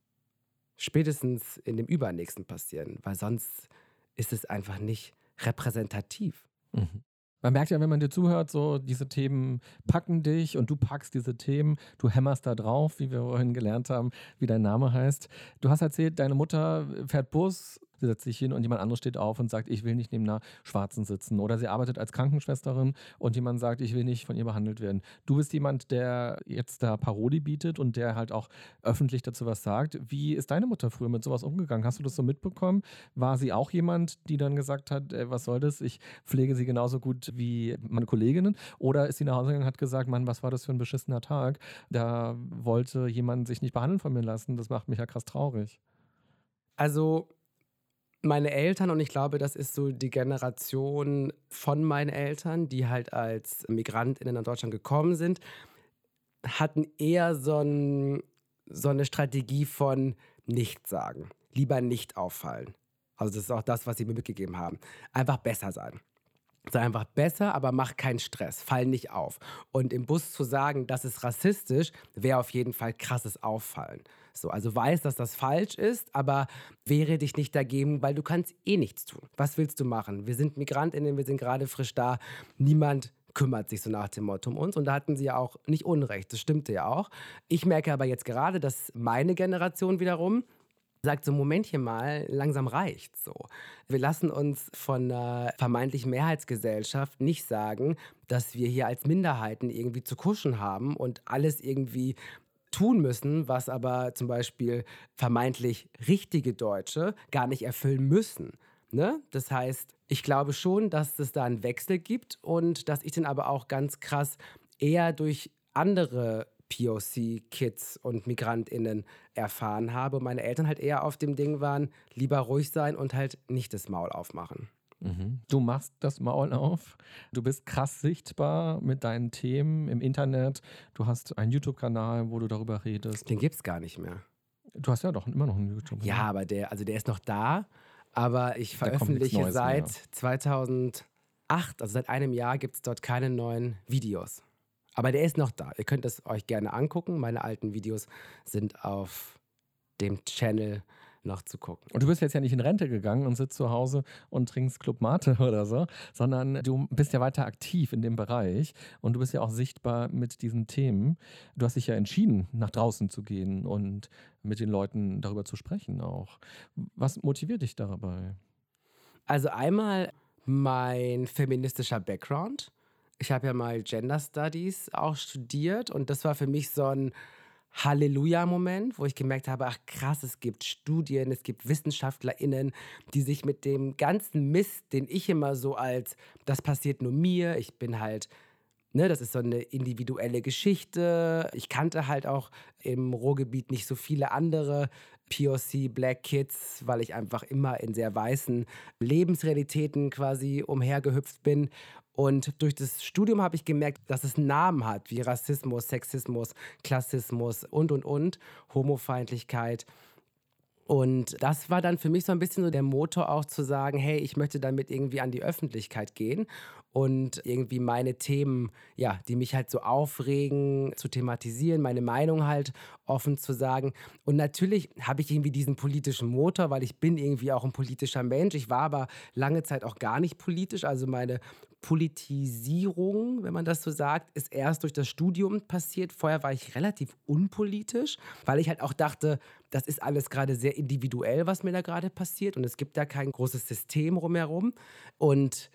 spätestens in dem übernächsten passieren, weil sonst ist es einfach nicht repräsentativ. Mhm. Man merkt ja, wenn man dir zuhört, so diese Themen packen dich und du packst diese Themen, du hämmerst da drauf, wie wir vorhin gelernt haben, wie dein Name heißt. Du hast erzählt, deine Mutter fährt Bus, Sie setzt sich hin und jemand anderes steht auf und sagt, ich will nicht neben einer Schwarzen sitzen. Oder sie arbeitet als Krankenschwesterin und jemand sagt, ich will nicht von ihr behandelt werden. Du bist jemand, der jetzt da Parodie bietet und der halt auch öffentlich dazu was sagt. Wie ist deine Mutter früher mit sowas umgegangen? Hast du das so mitbekommen? War sie auch jemand, die dann gesagt hat, ey, was soll das? Ich pflege sie genauso gut wie meine Kolleginnen. Oder ist sie nach Hause gegangen und hat gesagt, Mann, was war das für ein beschissener Tag? Da wollte jemand sich nicht behandeln von mir lassen. Das macht mich ja krass traurig. Also meine Eltern, und ich glaube, das ist so die Generation von meinen Eltern, die halt als MigrantInnen nach Deutschland gekommen sind, hatten eher so, ein, so eine Strategie von nichts sagen, lieber nicht auffallen. Also das ist auch das, was sie mir mitgegeben haben. Einfach besser sein. Sei einfach besser, aber mach keinen Stress, fall nicht auf. Und im Bus zu sagen, das ist rassistisch, wäre auf jeden Fall krasses Auffallen. So, also weiß, dass das falsch ist, aber wehre dich nicht dagegen, weil du kannst eh nichts tun. Was willst du machen? Wir sind Migrantinnen, wir sind gerade frisch da. Niemand kümmert sich so nach dem Motto um uns. Und da hatten sie ja auch nicht Unrecht. Das stimmte ja auch. Ich merke aber jetzt gerade, dass meine Generation wiederum sagt so, Momentchen mal, langsam reicht so. Wir lassen uns von einer vermeintlichen Mehrheitsgesellschaft nicht sagen, dass wir hier als Minderheiten irgendwie zu kuschen haben und alles irgendwie tun müssen, was aber zum Beispiel vermeintlich richtige Deutsche gar nicht erfüllen müssen. Ne? Das heißt, ich glaube schon, dass es da einen Wechsel gibt und dass ich den aber auch ganz krass eher durch andere POC-Kids und MigrantInnen erfahren habe. Meine Eltern halt eher auf dem Ding waren, lieber ruhig sein und halt nicht das Maul aufmachen. Mhm. Du machst das Maul auf. Du bist krass sichtbar mit deinen Themen im Internet. Du hast einen YouTube-Kanal, wo du darüber redest. Den gibt es gar nicht mehr. Du hast ja doch immer noch einen YouTube-Kanal. Ja, aber der, also der ist noch da. Aber ich veröffentliche seit mehr. 2008, also seit einem Jahr, gibt es dort keine neuen Videos. Aber der ist noch da. Ihr könnt es euch gerne angucken. Meine alten Videos sind auf dem Channel noch zu gucken. Und du bist jetzt ja nicht in Rente gegangen und sitzt zu Hause und trinkst Club Mate oder so, sondern du bist ja weiter aktiv in dem Bereich und du bist ja auch sichtbar mit diesen Themen. Du hast dich ja entschieden, nach draußen zu gehen und mit den Leuten darüber zu sprechen auch. Was motiviert dich dabei? Also einmal mein feministischer Background. Ich habe ja mal Gender Studies auch studiert und das war für mich so ein Halleluja-Moment, wo ich gemerkt habe, ach krass, es gibt Studien, es gibt WissenschaftlerInnen, die sich mit dem ganzen Mist, den ich immer so als, das passiert nur mir, ich bin halt, ne, das ist so eine individuelle Geschichte. Ich kannte halt auch im Ruhrgebiet nicht so viele andere POC Black Kids, weil ich einfach immer in sehr weißen Lebensrealitäten quasi umhergehüpft bin. Und durch das Studium habe ich gemerkt, dass es Namen hat, wie Rassismus, Sexismus, Klassismus und, und, und, Homofeindlichkeit. Und das war dann für mich so ein bisschen so der Motor auch zu sagen, hey, ich möchte damit irgendwie an die Öffentlichkeit gehen und irgendwie meine Themen, ja, die mich halt so aufregen, zu thematisieren, meine Meinung halt offen zu sagen. Und natürlich habe ich irgendwie diesen politischen Motor, weil ich bin irgendwie auch ein politischer Mensch. Ich war aber lange Zeit auch gar nicht politisch. Also meine Politisierung, wenn man das so sagt, ist erst durch das Studium passiert. Vorher war ich relativ unpolitisch, weil ich halt auch dachte, das ist alles gerade sehr individuell, was mir da gerade passiert und es gibt da kein großes System rumherum. Und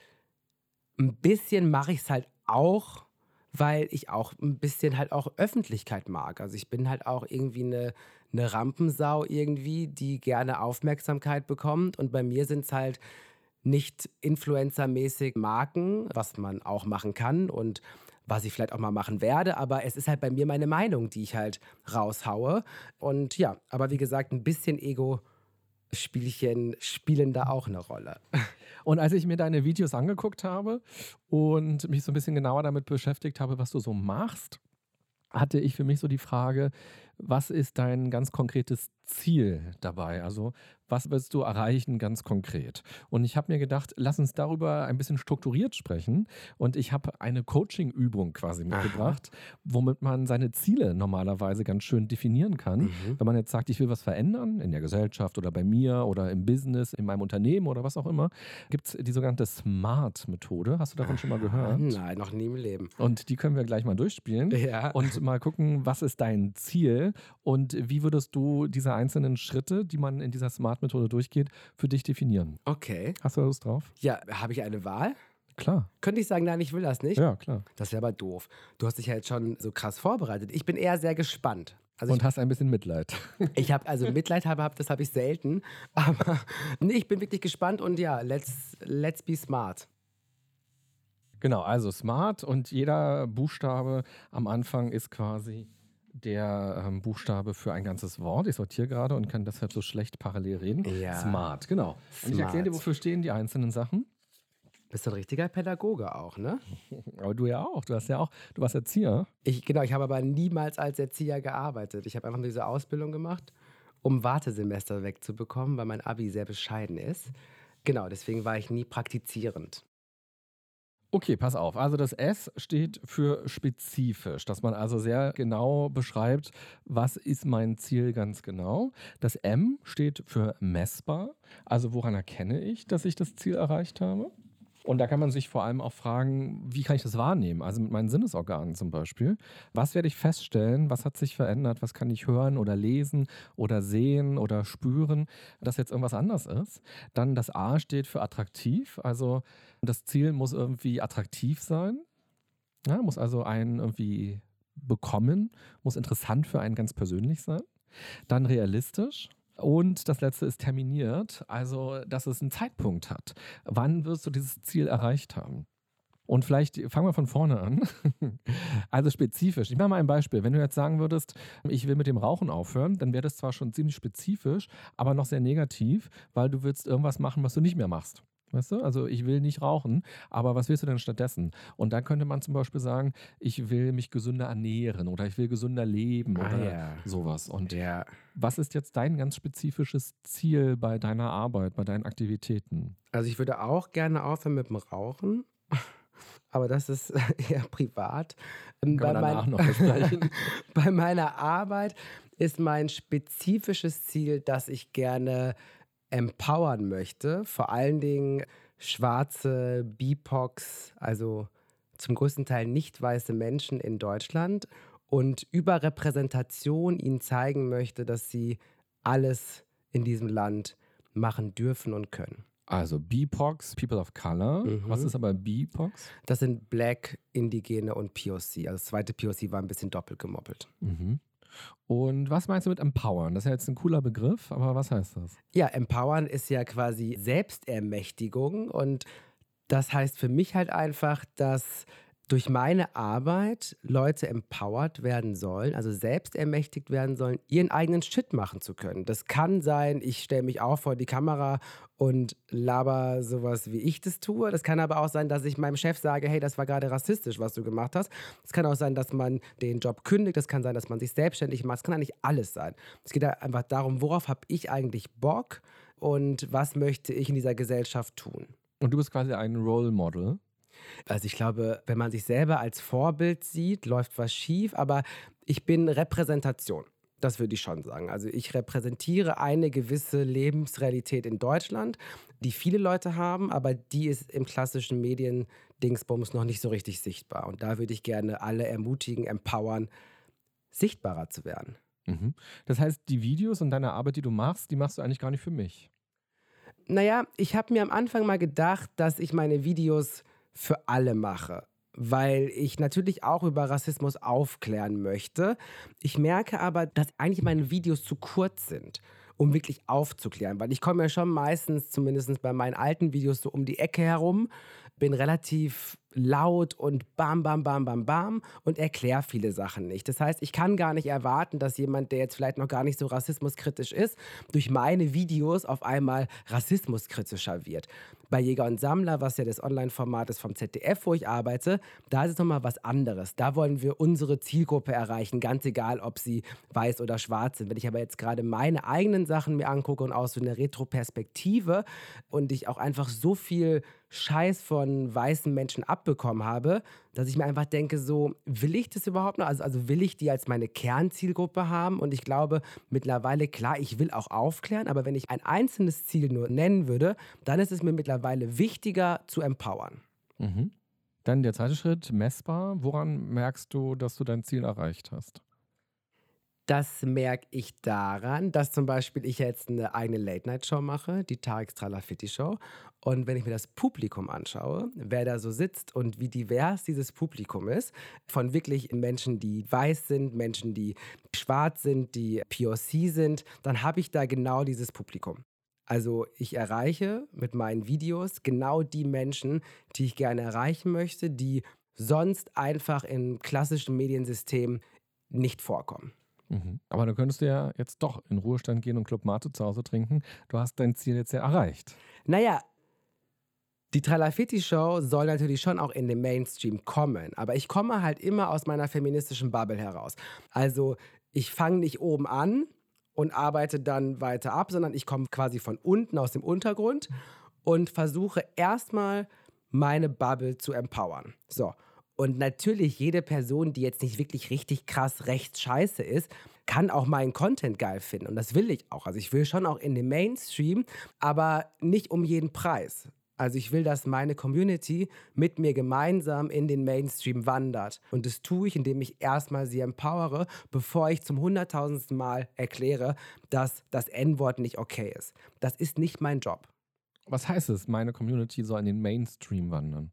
ein bisschen mache ich es halt auch, weil ich auch ein bisschen halt auch Öffentlichkeit mag. Also ich bin halt auch irgendwie eine, eine Rampensau irgendwie, die gerne Aufmerksamkeit bekommt und bei mir sind es halt nicht influencermäßig Marken, was man auch machen kann und was ich vielleicht auch mal machen werde, aber es ist halt bei mir meine Meinung, die ich halt raushaue. Und ja, aber wie gesagt, ein bisschen Ego-Spielchen spielen da auch eine Rolle. Und als ich mir deine Videos angeguckt habe und mich so ein bisschen genauer damit beschäftigt habe, was du so machst, hatte ich für mich so die Frage, was ist dein ganz konkretes Ziel dabei? Also was willst du erreichen ganz konkret? Und ich habe mir gedacht, lass uns darüber ein bisschen strukturiert sprechen. Und ich habe eine Coaching-Übung quasi mitgebracht, Aha. womit man seine Ziele normalerweise ganz schön definieren kann. Mhm. Wenn man jetzt sagt, ich will was verändern in der Gesellschaft oder bei mir oder im Business, in meinem Unternehmen oder was auch immer, gibt es die sogenannte SMART-Methode. Hast du davon schon mal gehört? Nein, noch nie im Leben. Und die können wir gleich mal durchspielen ja. und mal gucken, was ist dein Ziel und wie würdest du diese einzelnen Schritte, die man in dieser SMART-Methode durchgeht, für dich definieren. Okay. Hast du Lust drauf? Ja, habe ich eine Wahl? Klar. Könnte ich sagen, nein, ich will das nicht? Ja, klar. Das wäre aber doof. Du hast dich ja jetzt schon so krass vorbereitet. Ich bin eher sehr gespannt. Also und ich, hast ein bisschen Mitleid. Ich habe also Mitleid habe, hab, das habe ich selten. Aber nee, ich bin wirklich gespannt und ja, let's, let's be smart. Genau, also smart und jeder Buchstabe am Anfang ist quasi der ähm, Buchstabe für ein ganzes Wort. Ich sortiere gerade und kann deshalb so schlecht parallel reden. Ja. Smart, genau. Smart. Und ich erkläre dir, wofür stehen die einzelnen Sachen. Bist du ein richtiger Pädagoge auch, ne? Aber du ja auch. Du hast ja auch, du warst Erzieher. Ich, genau, ich habe aber niemals als Erzieher gearbeitet. Ich habe einfach nur diese Ausbildung gemacht, um Wartesemester wegzubekommen, weil mein Abi sehr bescheiden ist. Genau, deswegen war ich nie praktizierend. Okay, pass auf. Also das S steht für spezifisch, dass man also sehr genau beschreibt, was ist mein Ziel ganz genau. Das M steht für messbar, also woran erkenne ich, dass ich das Ziel erreicht habe. Und da kann man sich vor allem auch fragen, wie kann ich das wahrnehmen? Also mit meinen Sinnesorganen zum Beispiel. Was werde ich feststellen? Was hat sich verändert? Was kann ich hören oder lesen oder sehen oder spüren, dass jetzt irgendwas anders ist? Dann das A steht für attraktiv. Also das Ziel muss irgendwie attraktiv sein. Ja, muss also einen irgendwie bekommen, muss interessant für einen ganz persönlich sein. Dann realistisch. Und das letzte ist terminiert, also dass es einen Zeitpunkt hat. Wann wirst du dieses Ziel erreicht haben? Und vielleicht fangen wir von vorne an. also spezifisch. Ich mache mal ein Beispiel. Wenn du jetzt sagen würdest, ich will mit dem Rauchen aufhören, dann wäre das zwar schon ziemlich spezifisch, aber noch sehr negativ, weil du willst irgendwas machen, was du nicht mehr machst. Weißt du? Also ich will nicht rauchen, aber was willst du denn stattdessen? Und dann könnte man zum Beispiel sagen, ich will mich gesünder ernähren oder ich will gesünder leben ah, oder ja. sowas. Und ja. was ist jetzt dein ganz spezifisches Ziel bei deiner Arbeit, bei deinen Aktivitäten? Also ich würde auch gerne aufhören mit dem Rauchen. Aber das ist eher privat. Kann bei, mein, noch bei meiner Arbeit ist mein spezifisches Ziel, dass ich gerne empowern möchte, vor allen Dingen schwarze BIPOX, also zum größten Teil nicht weiße Menschen in Deutschland und über Repräsentation ihnen zeigen möchte, dass sie alles in diesem Land machen dürfen und können. Also BIPOX, People of Color. Mhm. Was ist aber BIPOX? Das sind Black, Indigene und POC. Also das zweite POC war ein bisschen doppelt gemoppelt. Mhm. Und was meinst du mit empowern? Das ist ja jetzt ein cooler Begriff, aber was heißt das? Ja, empowern ist ja quasi Selbstermächtigung und das heißt für mich halt einfach, dass durch meine Arbeit Leute empowered werden sollen, also selbst ermächtigt werden sollen, ihren eigenen Shit machen zu können. Das kann sein, ich stelle mich auch vor die Kamera und laber sowas, wie ich das tue. Das kann aber auch sein, dass ich meinem Chef sage, hey, das war gerade rassistisch, was du gemacht hast. Es kann auch sein, dass man den Job kündigt. Das kann sein, dass man sich selbstständig macht. Es kann eigentlich alles sein. Es geht einfach darum, worauf habe ich eigentlich Bock und was möchte ich in dieser Gesellschaft tun. Und du bist quasi ein Role Model. Also ich glaube, wenn man sich selber als Vorbild sieht, läuft was schief, aber ich bin Repräsentation. Das würde ich schon sagen. Also ich repräsentiere eine gewisse Lebensrealität in Deutschland, die viele Leute haben, aber die ist im klassischen Medien-Dingsbums noch nicht so richtig sichtbar. Und da würde ich gerne alle ermutigen, empowern, sichtbarer zu werden. Mhm. Das heißt, die Videos und deine Arbeit, die du machst, die machst du eigentlich gar nicht für mich. Naja, ich habe mir am Anfang mal gedacht, dass ich meine Videos für alle mache weil ich natürlich auch über Rassismus aufklären möchte. Ich merke aber, dass eigentlich meine Videos zu kurz sind, um wirklich aufzuklären, weil ich komme ja schon meistens, zumindest bei meinen alten Videos, so um die Ecke herum, bin relativ laut und bam, bam, bam, bam, bam und erkläre viele Sachen nicht. Das heißt, ich kann gar nicht erwarten, dass jemand, der jetzt vielleicht noch gar nicht so rassismuskritisch ist, durch meine Videos auf einmal rassismuskritischer wird. Bei Jäger und Sammler, was ja das Online-Format ist vom ZDF, wo ich arbeite, da ist es nochmal was anderes. Da wollen wir unsere Zielgruppe erreichen, ganz egal, ob sie weiß oder schwarz sind. Wenn ich aber jetzt gerade meine eigenen Sachen mir angucke und aus so einer Retro-Perspektive und ich auch einfach so viel Scheiß von weißen Menschen abbekommen habe, dass ich mir einfach denke, so will ich das überhaupt noch? Also, also will ich die als meine Kernzielgruppe haben? Und ich glaube mittlerweile, klar, ich will auch aufklären, aber wenn ich ein einzelnes Ziel nur nennen würde, dann ist es mir mittlerweile wichtiger zu empowern. Mhm. Dann der zweite Schritt, messbar. Woran merkst du, dass du dein Ziel erreicht hast? Das merke ich daran, dass zum Beispiel ich jetzt eine eigene Late-Night-Show mache, die Tarek Stralafitti Show. Und wenn ich mir das Publikum anschaue, wer da so sitzt und wie divers dieses Publikum ist, von wirklich Menschen, die weiß sind, Menschen, die schwarz sind, die POC sind, dann habe ich da genau dieses Publikum. Also ich erreiche mit meinen Videos genau die Menschen, die ich gerne erreichen möchte, die sonst einfach im klassischen Mediensystem nicht vorkommen. Mhm. Aber dann könntest du ja jetzt doch in Ruhestand gehen und Club Mate zu Hause trinken. Du hast dein Ziel jetzt ja erreicht. Naja, die Tralafitti-Show soll natürlich schon auch in den Mainstream kommen, aber ich komme halt immer aus meiner feministischen Bubble heraus. Also ich fange nicht oben an und arbeite dann weiter ab, sondern ich komme quasi von unten aus dem Untergrund und versuche erstmal meine Bubble zu empowern. So. Und natürlich, jede Person, die jetzt nicht wirklich richtig krass rechts scheiße ist, kann auch meinen Content geil finden. Und das will ich auch. Also ich will schon auch in den Mainstream, aber nicht um jeden Preis. Also ich will, dass meine Community mit mir gemeinsam in den Mainstream wandert. Und das tue ich, indem ich erstmal sie empowere, bevor ich zum hunderttausendsten Mal erkläre, dass das N-Wort nicht okay ist. Das ist nicht mein Job. Was heißt es, meine Community soll in den Mainstream wandern?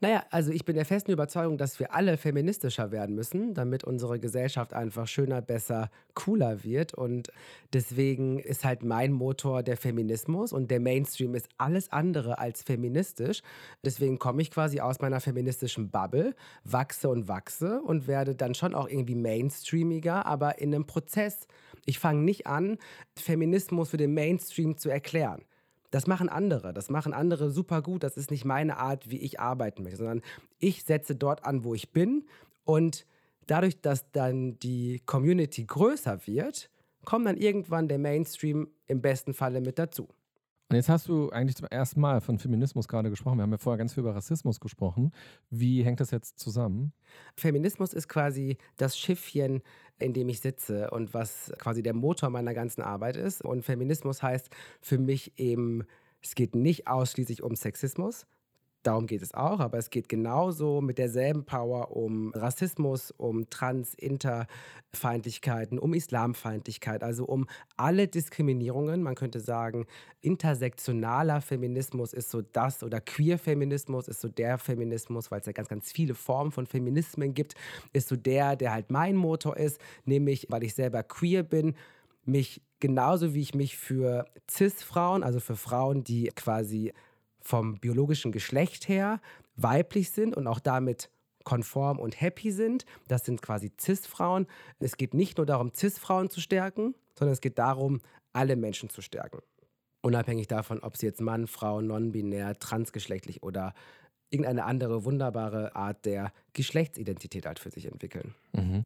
Naja, also ich bin der festen Überzeugung, dass wir alle feministischer werden müssen, damit unsere Gesellschaft einfach schöner, besser, cooler wird. Und deswegen ist halt mein Motor der Feminismus und der Mainstream ist alles andere als feministisch. Deswegen komme ich quasi aus meiner feministischen Bubble, wachse und wachse und werde dann schon auch irgendwie mainstreamiger, aber in einem Prozess. Ich fange nicht an, Feminismus für den Mainstream zu erklären. Das machen andere. Das machen andere super gut. Das ist nicht meine Art, wie ich arbeiten möchte, sondern ich setze dort an, wo ich bin. Und dadurch, dass dann die Community größer wird, kommt dann irgendwann der Mainstream im besten Falle mit dazu. Und jetzt hast du eigentlich zum ersten Mal von Feminismus gerade gesprochen. Wir haben ja vorher ganz viel über Rassismus gesprochen. Wie hängt das jetzt zusammen? Feminismus ist quasi das Schiffchen, in dem ich sitze und was quasi der Motor meiner ganzen Arbeit ist. Und Feminismus heißt für mich eben, es geht nicht ausschließlich um Sexismus, Darum geht es auch, aber es geht genauso mit derselben Power um Rassismus, um Trans-, Interfeindlichkeiten, um Islamfeindlichkeit, also um alle Diskriminierungen. Man könnte sagen, intersektionaler Feminismus ist so das oder Queer-Feminismus ist so der Feminismus, weil es ja ganz, ganz viele Formen von Feminismen gibt, ist so der, der halt mein Motor ist, nämlich weil ich selber queer bin, mich genauso wie ich mich für CIS-Frauen, also für Frauen, die quasi vom biologischen Geschlecht her weiblich sind und auch damit konform und happy sind. Das sind quasi CIS-Frauen. Es geht nicht nur darum, CIS-Frauen zu stärken, sondern es geht darum, alle Menschen zu stärken. Unabhängig davon, ob sie jetzt Mann, Frau, non-binär, transgeschlechtlich oder irgendeine andere wunderbare Art der Geschlechtsidentität halt für sich entwickeln. Mhm.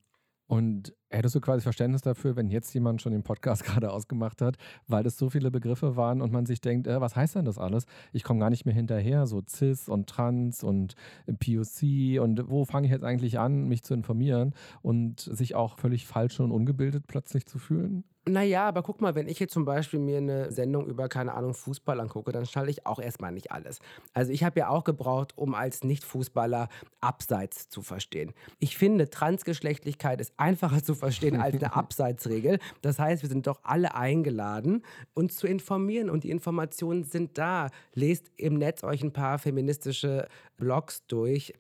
Und hättest du quasi Verständnis dafür, wenn jetzt jemand schon den Podcast gerade ausgemacht hat, weil es so viele Begriffe waren und man sich denkt, äh, was heißt denn das alles? Ich komme gar nicht mehr hinterher, so Cis und Trans und POC und wo fange ich jetzt eigentlich an, mich zu informieren und sich auch völlig falsch und ungebildet plötzlich zu fühlen? Naja, aber guck mal, wenn ich jetzt zum Beispiel mir eine Sendung über, keine Ahnung, Fußball angucke, dann schalte ich auch erstmal nicht alles. Also ich habe ja auch gebraucht, um als Nicht-Fußballer Abseits zu verstehen. Ich finde, Transgeschlechtlichkeit ist einfacher zu verstehen als eine Abseitsregel. Das heißt, wir sind doch alle eingeladen, uns zu informieren und die Informationen sind da. Lest im Netz euch ein paar feministische Blogs durch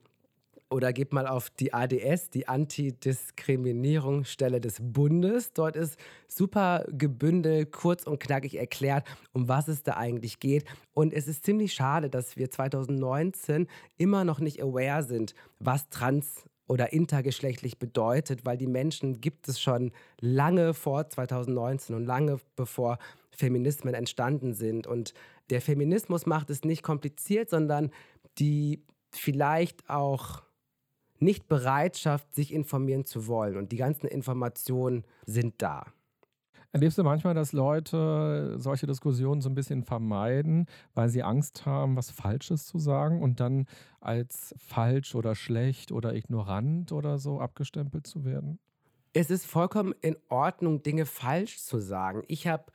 oder geht mal auf die ADS, die Antidiskriminierungsstelle des Bundes. Dort ist super gebündelt, kurz und knackig erklärt, um was es da eigentlich geht. Und es ist ziemlich schade, dass wir 2019 immer noch nicht aware sind, was trans oder intergeschlechtlich bedeutet, weil die Menschen gibt es schon lange vor 2019 und lange bevor Feminismen entstanden sind. Und der Feminismus macht es nicht kompliziert, sondern die vielleicht auch nicht Bereitschaft, sich informieren zu wollen. Und die ganzen Informationen sind da. Erlebst du manchmal, dass Leute solche Diskussionen so ein bisschen vermeiden, weil sie Angst haben, was Falsches zu sagen und dann als falsch oder schlecht oder ignorant oder so abgestempelt zu werden? Es ist vollkommen in Ordnung, Dinge falsch zu sagen. Ich habe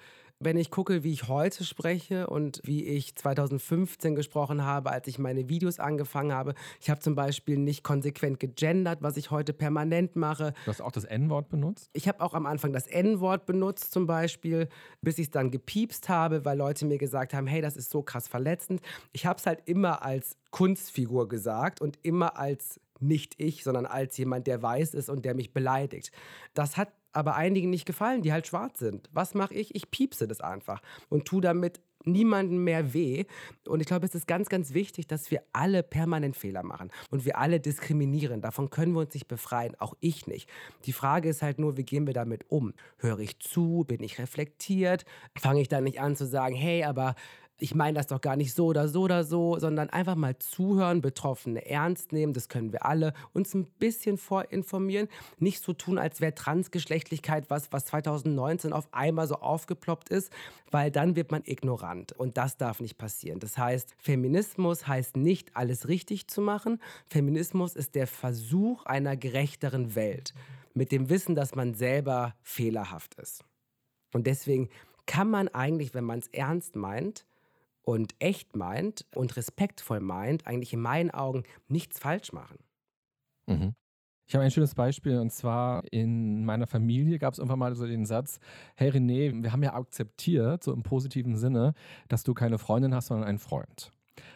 wenn ich gucke, wie ich heute spreche und wie ich 2015 gesprochen habe, als ich meine Videos angefangen habe. Ich habe zum Beispiel nicht konsequent gegendert, was ich heute permanent mache. Du hast auch das N-Wort benutzt? Ich habe auch am Anfang das N-Wort benutzt zum Beispiel, bis ich es dann gepiepst habe, weil Leute mir gesagt haben, hey, das ist so krass verletzend. Ich habe es halt immer als Kunstfigur gesagt und immer als nicht ich, sondern als jemand, der weiß ist und der mich beleidigt. Das hat aber einigen nicht gefallen, die halt schwarz sind. Was mache ich? Ich piepse das einfach und tue damit niemandem mehr weh. Und ich glaube, es ist ganz, ganz wichtig, dass wir alle permanent Fehler machen und wir alle diskriminieren. Davon können wir uns nicht befreien, auch ich nicht. Die Frage ist halt nur, wie gehen wir damit um? Höre ich zu? Bin ich reflektiert? Fange ich dann nicht an zu sagen, hey, aber ich meine das doch gar nicht so oder so oder so, sondern einfach mal zuhören, Betroffene ernst nehmen, das können wir alle, uns ein bisschen vorinformieren, nicht so tun, als wäre Transgeschlechtlichkeit was, was 2019 auf einmal so aufgeploppt ist, weil dann wird man ignorant und das darf nicht passieren. Das heißt, Feminismus heißt nicht, alles richtig zu machen. Feminismus ist der Versuch einer gerechteren Welt mit dem Wissen, dass man selber fehlerhaft ist. Und deswegen kann man eigentlich, wenn man es ernst meint, und echt meint und respektvoll meint, eigentlich in meinen Augen nichts falsch machen. Mhm. Ich habe ein schönes Beispiel und zwar in meiner Familie gab es irgendwann mal so den Satz: Hey René, wir haben ja akzeptiert, so im positiven Sinne, dass du keine Freundin hast, sondern einen Freund.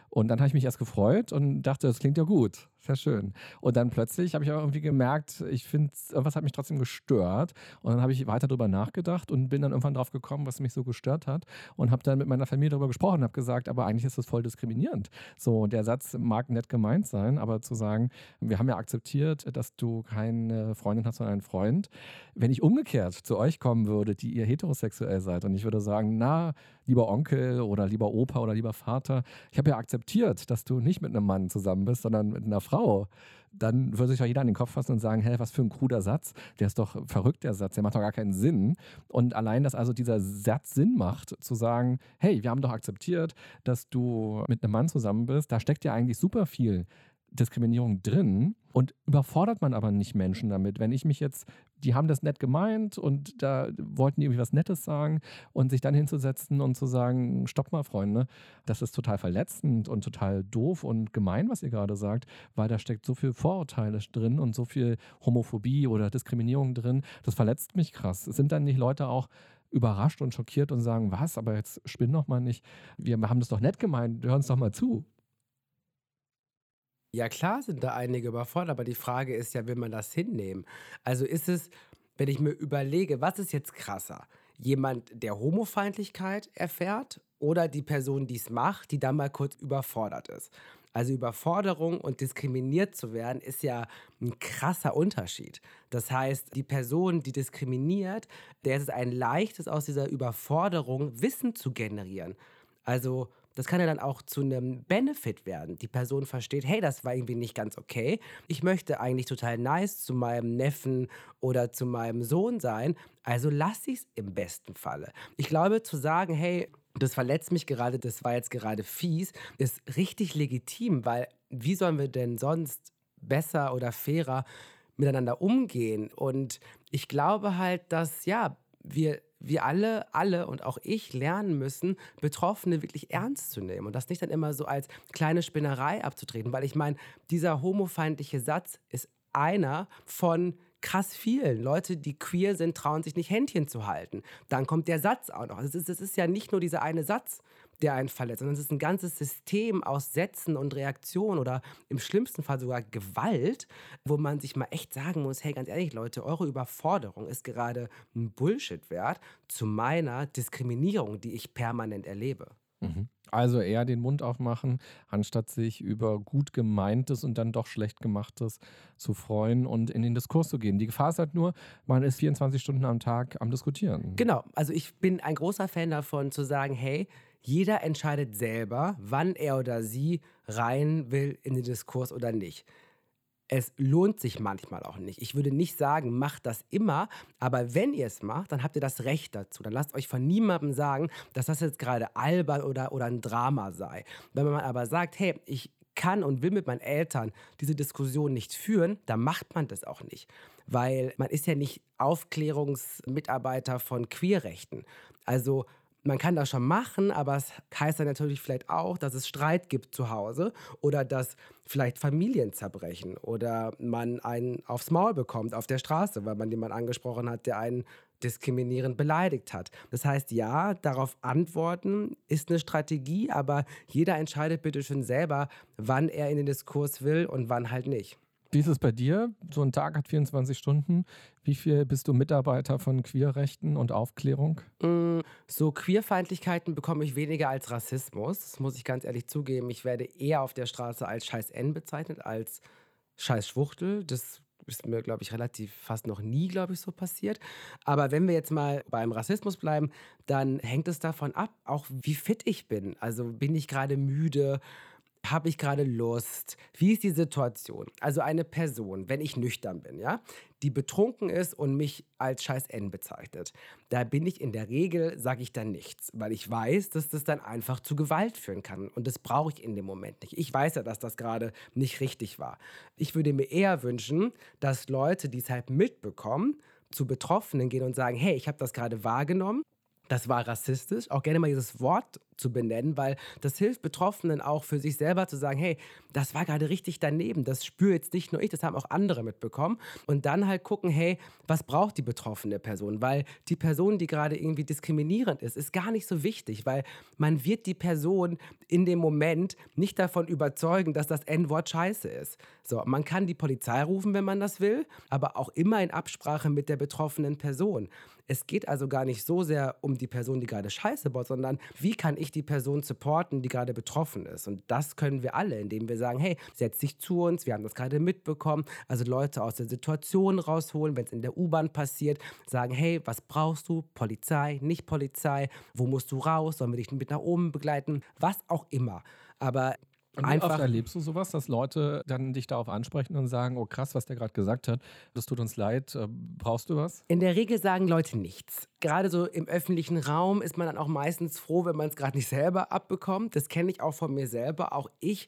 Und dann habe ich mich erst gefreut und dachte, das klingt ja gut, sehr schön. Und dann plötzlich habe ich aber irgendwie gemerkt, ich finde, irgendwas hat mich trotzdem gestört. Und dann habe ich weiter darüber nachgedacht und bin dann irgendwann drauf gekommen, was mich so gestört hat. Und habe dann mit meiner Familie darüber gesprochen und habe gesagt, aber eigentlich ist das voll diskriminierend. So, der Satz mag nett gemeint sein, aber zu sagen, wir haben ja akzeptiert, dass du keine Freundin hast, sondern einen Freund. Wenn ich umgekehrt zu euch kommen würde, die ihr heterosexuell seid, und ich würde sagen, na, lieber Onkel oder lieber Opa oder lieber Vater, ich habe ja akzeptiert, dass du nicht mit einem Mann zusammen bist, sondern mit einer Frau. Dann würde sich doch jeder an den Kopf fassen und sagen, hä, was für ein kruder Satz. Der ist doch verrückt, der Satz, der macht doch gar keinen Sinn. Und allein, dass also dieser Satz Sinn macht, zu sagen, hey, wir haben doch akzeptiert, dass du mit einem Mann zusammen bist, da steckt ja eigentlich super viel Diskriminierung drin und überfordert man aber nicht Menschen damit. Wenn ich mich jetzt, die haben das nett gemeint und da wollten die irgendwie was Nettes sagen und sich dann hinzusetzen und zu sagen, stopp mal, Freunde, das ist total verletzend und total doof und gemein, was ihr gerade sagt, weil da steckt so viel Vorurteile drin und so viel Homophobie oder Diskriminierung drin. Das verletzt mich krass. Sind dann nicht Leute auch überrascht und schockiert und sagen, was, aber jetzt spinn doch mal nicht. Wir haben das doch nett gemeint, hör uns doch mal zu. Ja, klar sind da einige überfordert, aber die Frage ist ja, will man das hinnehmen? Also ist es, wenn ich mir überlege, was ist jetzt krasser? Jemand, der Homofeindlichkeit erfährt oder die Person, die es macht, die dann mal kurz überfordert ist? Also Überforderung und diskriminiert zu werden, ist ja ein krasser Unterschied. Das heißt, die Person, die diskriminiert, der ist es ein leichtes, aus dieser Überforderung Wissen zu generieren. Also das kann ja dann auch zu einem Benefit werden. Die Person versteht, hey, das war irgendwie nicht ganz okay. Ich möchte eigentlich total nice zu meinem Neffen oder zu meinem Sohn sein. Also lasse ich es im besten Falle. Ich glaube, zu sagen, hey, das verletzt mich gerade, das war jetzt gerade fies, ist richtig legitim, weil wie sollen wir denn sonst besser oder fairer miteinander umgehen? Und ich glaube halt, dass ja, wir wir alle, alle und auch ich lernen müssen, Betroffene wirklich ernst zu nehmen und das nicht dann immer so als kleine Spinnerei abzutreten, weil ich meine, dieser homofeindliche Satz ist einer von krass vielen. Leute, die queer sind, trauen sich nicht Händchen zu halten. Dann kommt der Satz auch noch. Es ist, ist ja nicht nur dieser eine Satz, der einen verletzt, sondern es ist ein ganzes System aus Sätzen und Reaktionen oder im schlimmsten Fall sogar Gewalt, wo man sich mal echt sagen muss, hey, ganz ehrlich, Leute, eure Überforderung ist gerade ein Bullshit wert zu meiner Diskriminierung, die ich permanent erlebe. Mhm. Also eher den Mund aufmachen, anstatt sich über gut gemeintes und dann doch schlecht gemachtes zu freuen und in den Diskurs zu gehen. Die Gefahr ist halt nur, man ist 24 Stunden am Tag am Diskutieren. Genau, also ich bin ein großer Fan davon zu sagen, hey, jeder entscheidet selber, wann er oder sie rein will in den Diskurs oder nicht es lohnt sich manchmal auch nicht. Ich würde nicht sagen, macht das immer, aber wenn ihr es macht, dann habt ihr das Recht dazu. Dann lasst euch von niemandem sagen, dass das jetzt gerade albern oder, oder ein Drama sei. Wenn man aber sagt, hey, ich kann und will mit meinen Eltern diese Diskussion nicht führen, dann macht man das auch nicht. Weil man ist ja nicht Aufklärungsmitarbeiter von Queerrechten. Also man kann das schon machen, aber es heißt dann natürlich vielleicht auch, dass es Streit gibt zu Hause oder dass vielleicht Familien zerbrechen oder man einen aufs Maul bekommt auf der Straße, weil man jemanden angesprochen hat, der einen diskriminierend beleidigt hat. Das heißt, ja, darauf antworten ist eine Strategie, aber jeder entscheidet bitte schon selber, wann er in den Diskurs will und wann halt nicht. Wie ist es bei dir? So ein Tag hat 24 Stunden. Wie viel bist du Mitarbeiter von Queerrechten und Aufklärung? Mm, so Queerfeindlichkeiten bekomme ich weniger als Rassismus. Das muss ich ganz ehrlich zugeben. Ich werde eher auf der Straße als Scheiß N bezeichnet, als Scheiß Schwuchtel. Das ist mir, glaube ich, relativ fast noch nie, glaube ich, so passiert. Aber wenn wir jetzt mal beim Rassismus bleiben, dann hängt es davon ab, auch wie fit ich bin. Also bin ich gerade müde? Habe ich gerade Lust? Wie ist die Situation? Also eine Person, wenn ich nüchtern bin, ja, die betrunken ist und mich als scheiß N bezeichnet, da bin ich in der Regel, sage ich dann nichts, weil ich weiß, dass das dann einfach zu Gewalt führen kann und das brauche ich in dem Moment nicht. Ich weiß ja, dass das gerade nicht richtig war. Ich würde mir eher wünschen, dass Leute, die es halt mitbekommen, zu Betroffenen gehen und sagen, hey, ich habe das gerade wahrgenommen, das war rassistisch, auch gerne mal dieses Wort zu benennen, weil das hilft Betroffenen auch für sich selber zu sagen, hey, das war gerade richtig daneben, das spüre jetzt nicht nur ich, das haben auch andere mitbekommen. Und dann halt gucken, hey, was braucht die betroffene Person? Weil die Person, die gerade irgendwie diskriminierend ist, ist gar nicht so wichtig, weil man wird die Person in dem Moment nicht davon überzeugen, dass das N-Wort scheiße ist. So, man kann die Polizei rufen, wenn man das will, aber auch immer in Absprache mit der betroffenen Person. Es geht also gar nicht so sehr um die Person, die gerade Scheiße baut, sondern wie kann ich die Person supporten, die gerade betroffen ist. Und das können wir alle, indem wir sagen, hey, setz dich zu uns, wir haben das gerade mitbekommen. Also Leute aus der Situation rausholen, wenn es in der U-Bahn passiert, sagen, hey, was brauchst du? Polizei, nicht Polizei, wo musst du raus? Sollen wir dich mit nach oben begleiten? Was auch immer. Aber Einfach. oft erlebst du sowas, dass Leute dann dich darauf ansprechen und sagen, oh krass, was der gerade gesagt hat, das tut uns leid, äh, brauchst du was? In der Regel sagen Leute nichts. Gerade so im öffentlichen Raum ist man dann auch meistens froh, wenn man es gerade nicht selber abbekommt. Das kenne ich auch von mir selber. Auch ich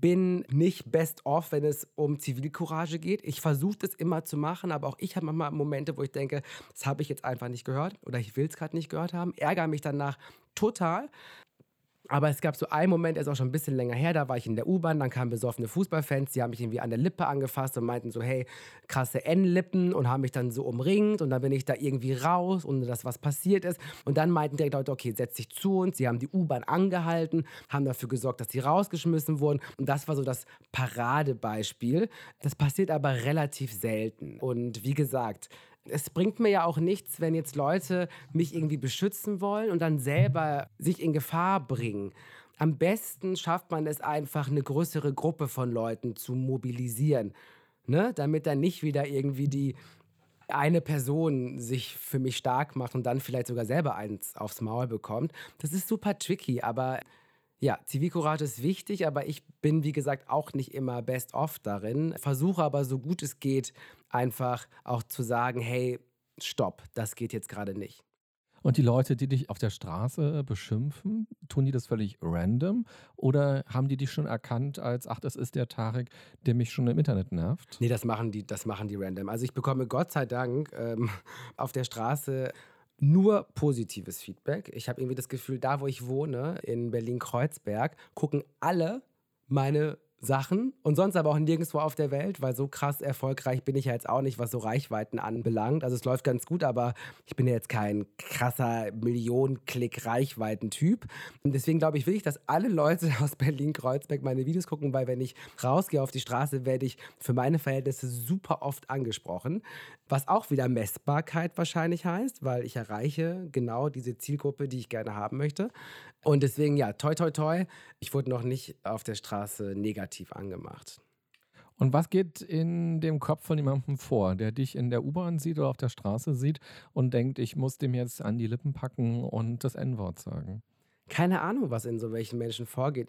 bin nicht best off, wenn es um Zivilcourage geht. Ich versuche das immer zu machen, aber auch ich habe manchmal Momente, wo ich denke, das habe ich jetzt einfach nicht gehört oder ich will es gerade nicht gehört haben, ärgere mich danach total. Aber es gab so einen Moment, der ist auch schon ein bisschen länger her, da war ich in der U-Bahn, dann kamen besoffene Fußballfans, die haben mich irgendwie an der Lippe angefasst und meinten so, hey, krasse N-Lippen und haben mich dann so umringt und dann bin ich da irgendwie raus, ohne dass was passiert ist. Und dann meinten die Leute, okay, setz dich zu uns. Sie haben die U-Bahn angehalten, haben dafür gesorgt, dass sie rausgeschmissen wurden. Und das war so das Paradebeispiel. Das passiert aber relativ selten. Und wie gesagt, es bringt mir ja auch nichts, wenn jetzt Leute mich irgendwie beschützen wollen und dann selber sich in Gefahr bringen. Am besten schafft man es einfach, eine größere Gruppe von Leuten zu mobilisieren, ne? damit dann nicht wieder irgendwie die eine Person sich für mich stark macht und dann vielleicht sogar selber eins aufs Maul bekommt. Das ist super tricky, aber ja, Zivilcourage ist wichtig, aber ich bin, wie gesagt, auch nicht immer best off darin. Versuche aber so gut es geht, einfach auch zu sagen, hey, stopp, das geht jetzt gerade nicht. Und die Leute, die dich auf der Straße beschimpfen, tun die das völlig random oder haben die dich schon erkannt als, ach, das ist der Tarek, der mich schon im Internet nervt? Nee, das machen die, das machen die random. Also ich bekomme Gott sei Dank ähm, auf der Straße nur positives Feedback. Ich habe irgendwie das Gefühl, da wo ich wohne, in Berlin-Kreuzberg, gucken alle meine Sachen und sonst aber auch nirgendwo auf der Welt, weil so krass erfolgreich bin ich ja jetzt auch nicht, was so Reichweiten anbelangt. Also es läuft ganz gut, aber ich bin ja jetzt kein krasser Millionen-Klick-Reichweiten-Typ. Und deswegen glaube ich wirklich, dass alle Leute aus Berlin-Kreuzberg meine Videos gucken, weil wenn ich rausgehe auf die Straße, werde ich für meine Verhältnisse super oft angesprochen. Was auch wieder Messbarkeit wahrscheinlich heißt, weil ich erreiche genau diese Zielgruppe, die ich gerne haben möchte. Und deswegen, ja, toi, toi, toi, ich wurde noch nicht auf der Straße negativ angemacht. Und was geht in dem Kopf von jemandem vor, der dich in der U-Bahn sieht oder auf der Straße sieht und denkt, ich muss dem jetzt an die Lippen packen und das N-Wort sagen? Keine Ahnung, was in so welchen Menschen vorgeht.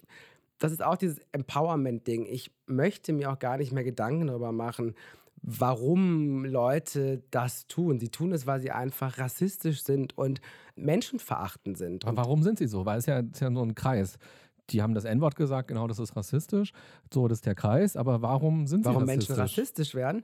Das ist auch dieses Empowerment-Ding. Ich möchte mir auch gar nicht mehr Gedanken darüber machen, warum Leute das tun. Sie tun es, weil sie einfach rassistisch sind und menschenverachtend sind. Aber warum sind sie so? Weil es ja, ist ja nur ein Kreis. Die haben das N-Wort gesagt, genau, das ist rassistisch. So, das ist der Kreis. Aber warum sind warum sie rassistisch? Warum Menschen rassistisch werden?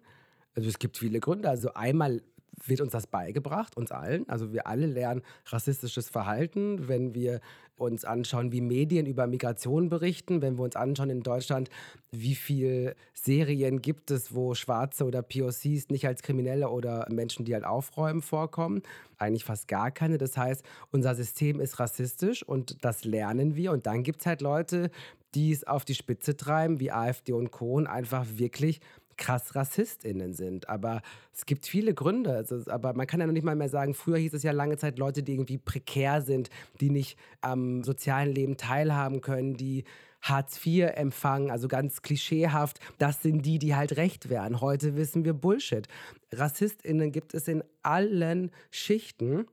Also es gibt viele Gründe. Also einmal wird uns das beigebracht, uns allen. Also wir alle lernen rassistisches Verhalten, wenn wir uns anschauen, wie Medien über Migration berichten, wenn wir uns anschauen in Deutschland, wie viele Serien gibt es, wo Schwarze oder POCs nicht als Kriminelle oder Menschen, die halt aufräumen, vorkommen. Eigentlich fast gar keine. Das heißt, unser System ist rassistisch und das lernen wir. Und dann gibt es halt Leute, die es auf die Spitze treiben, wie AfD und Co. und einfach wirklich krass RassistInnen sind. Aber es gibt viele Gründe. Also, aber man kann ja noch nicht mal mehr sagen, früher hieß es ja lange Zeit Leute, die irgendwie prekär sind, die nicht am sozialen Leben teilhaben können, die Hartz IV empfangen, also ganz klischeehaft, das sind die, die halt recht wären. Heute wissen wir Bullshit. RassistInnen gibt es in allen Schichten.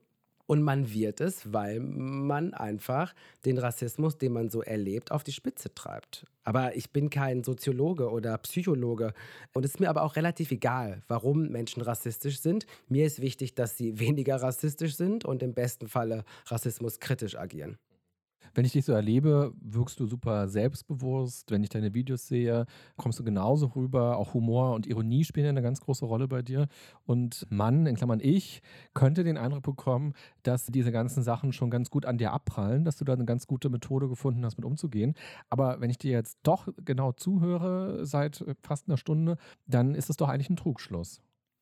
Und man wird es, weil man einfach den Rassismus, den man so erlebt, auf die Spitze treibt. Aber ich bin kein Soziologe oder Psychologe. Und es ist mir aber auch relativ egal, warum Menschen rassistisch sind. Mir ist wichtig, dass sie weniger rassistisch sind und im besten Falle rassismuskritisch agieren. Wenn ich dich so erlebe, wirkst du super selbstbewusst. Wenn ich deine Videos sehe, kommst du genauso rüber. Auch Humor und Ironie spielen eine ganz große Rolle bei dir. Und Mann, in Klammern ich, könnte den Eindruck bekommen, dass diese ganzen Sachen schon ganz gut an dir abprallen, dass du da eine ganz gute Methode gefunden hast, mit umzugehen. Aber wenn ich dir jetzt doch genau zuhöre seit fast einer Stunde, dann ist es doch eigentlich ein Trugschluss.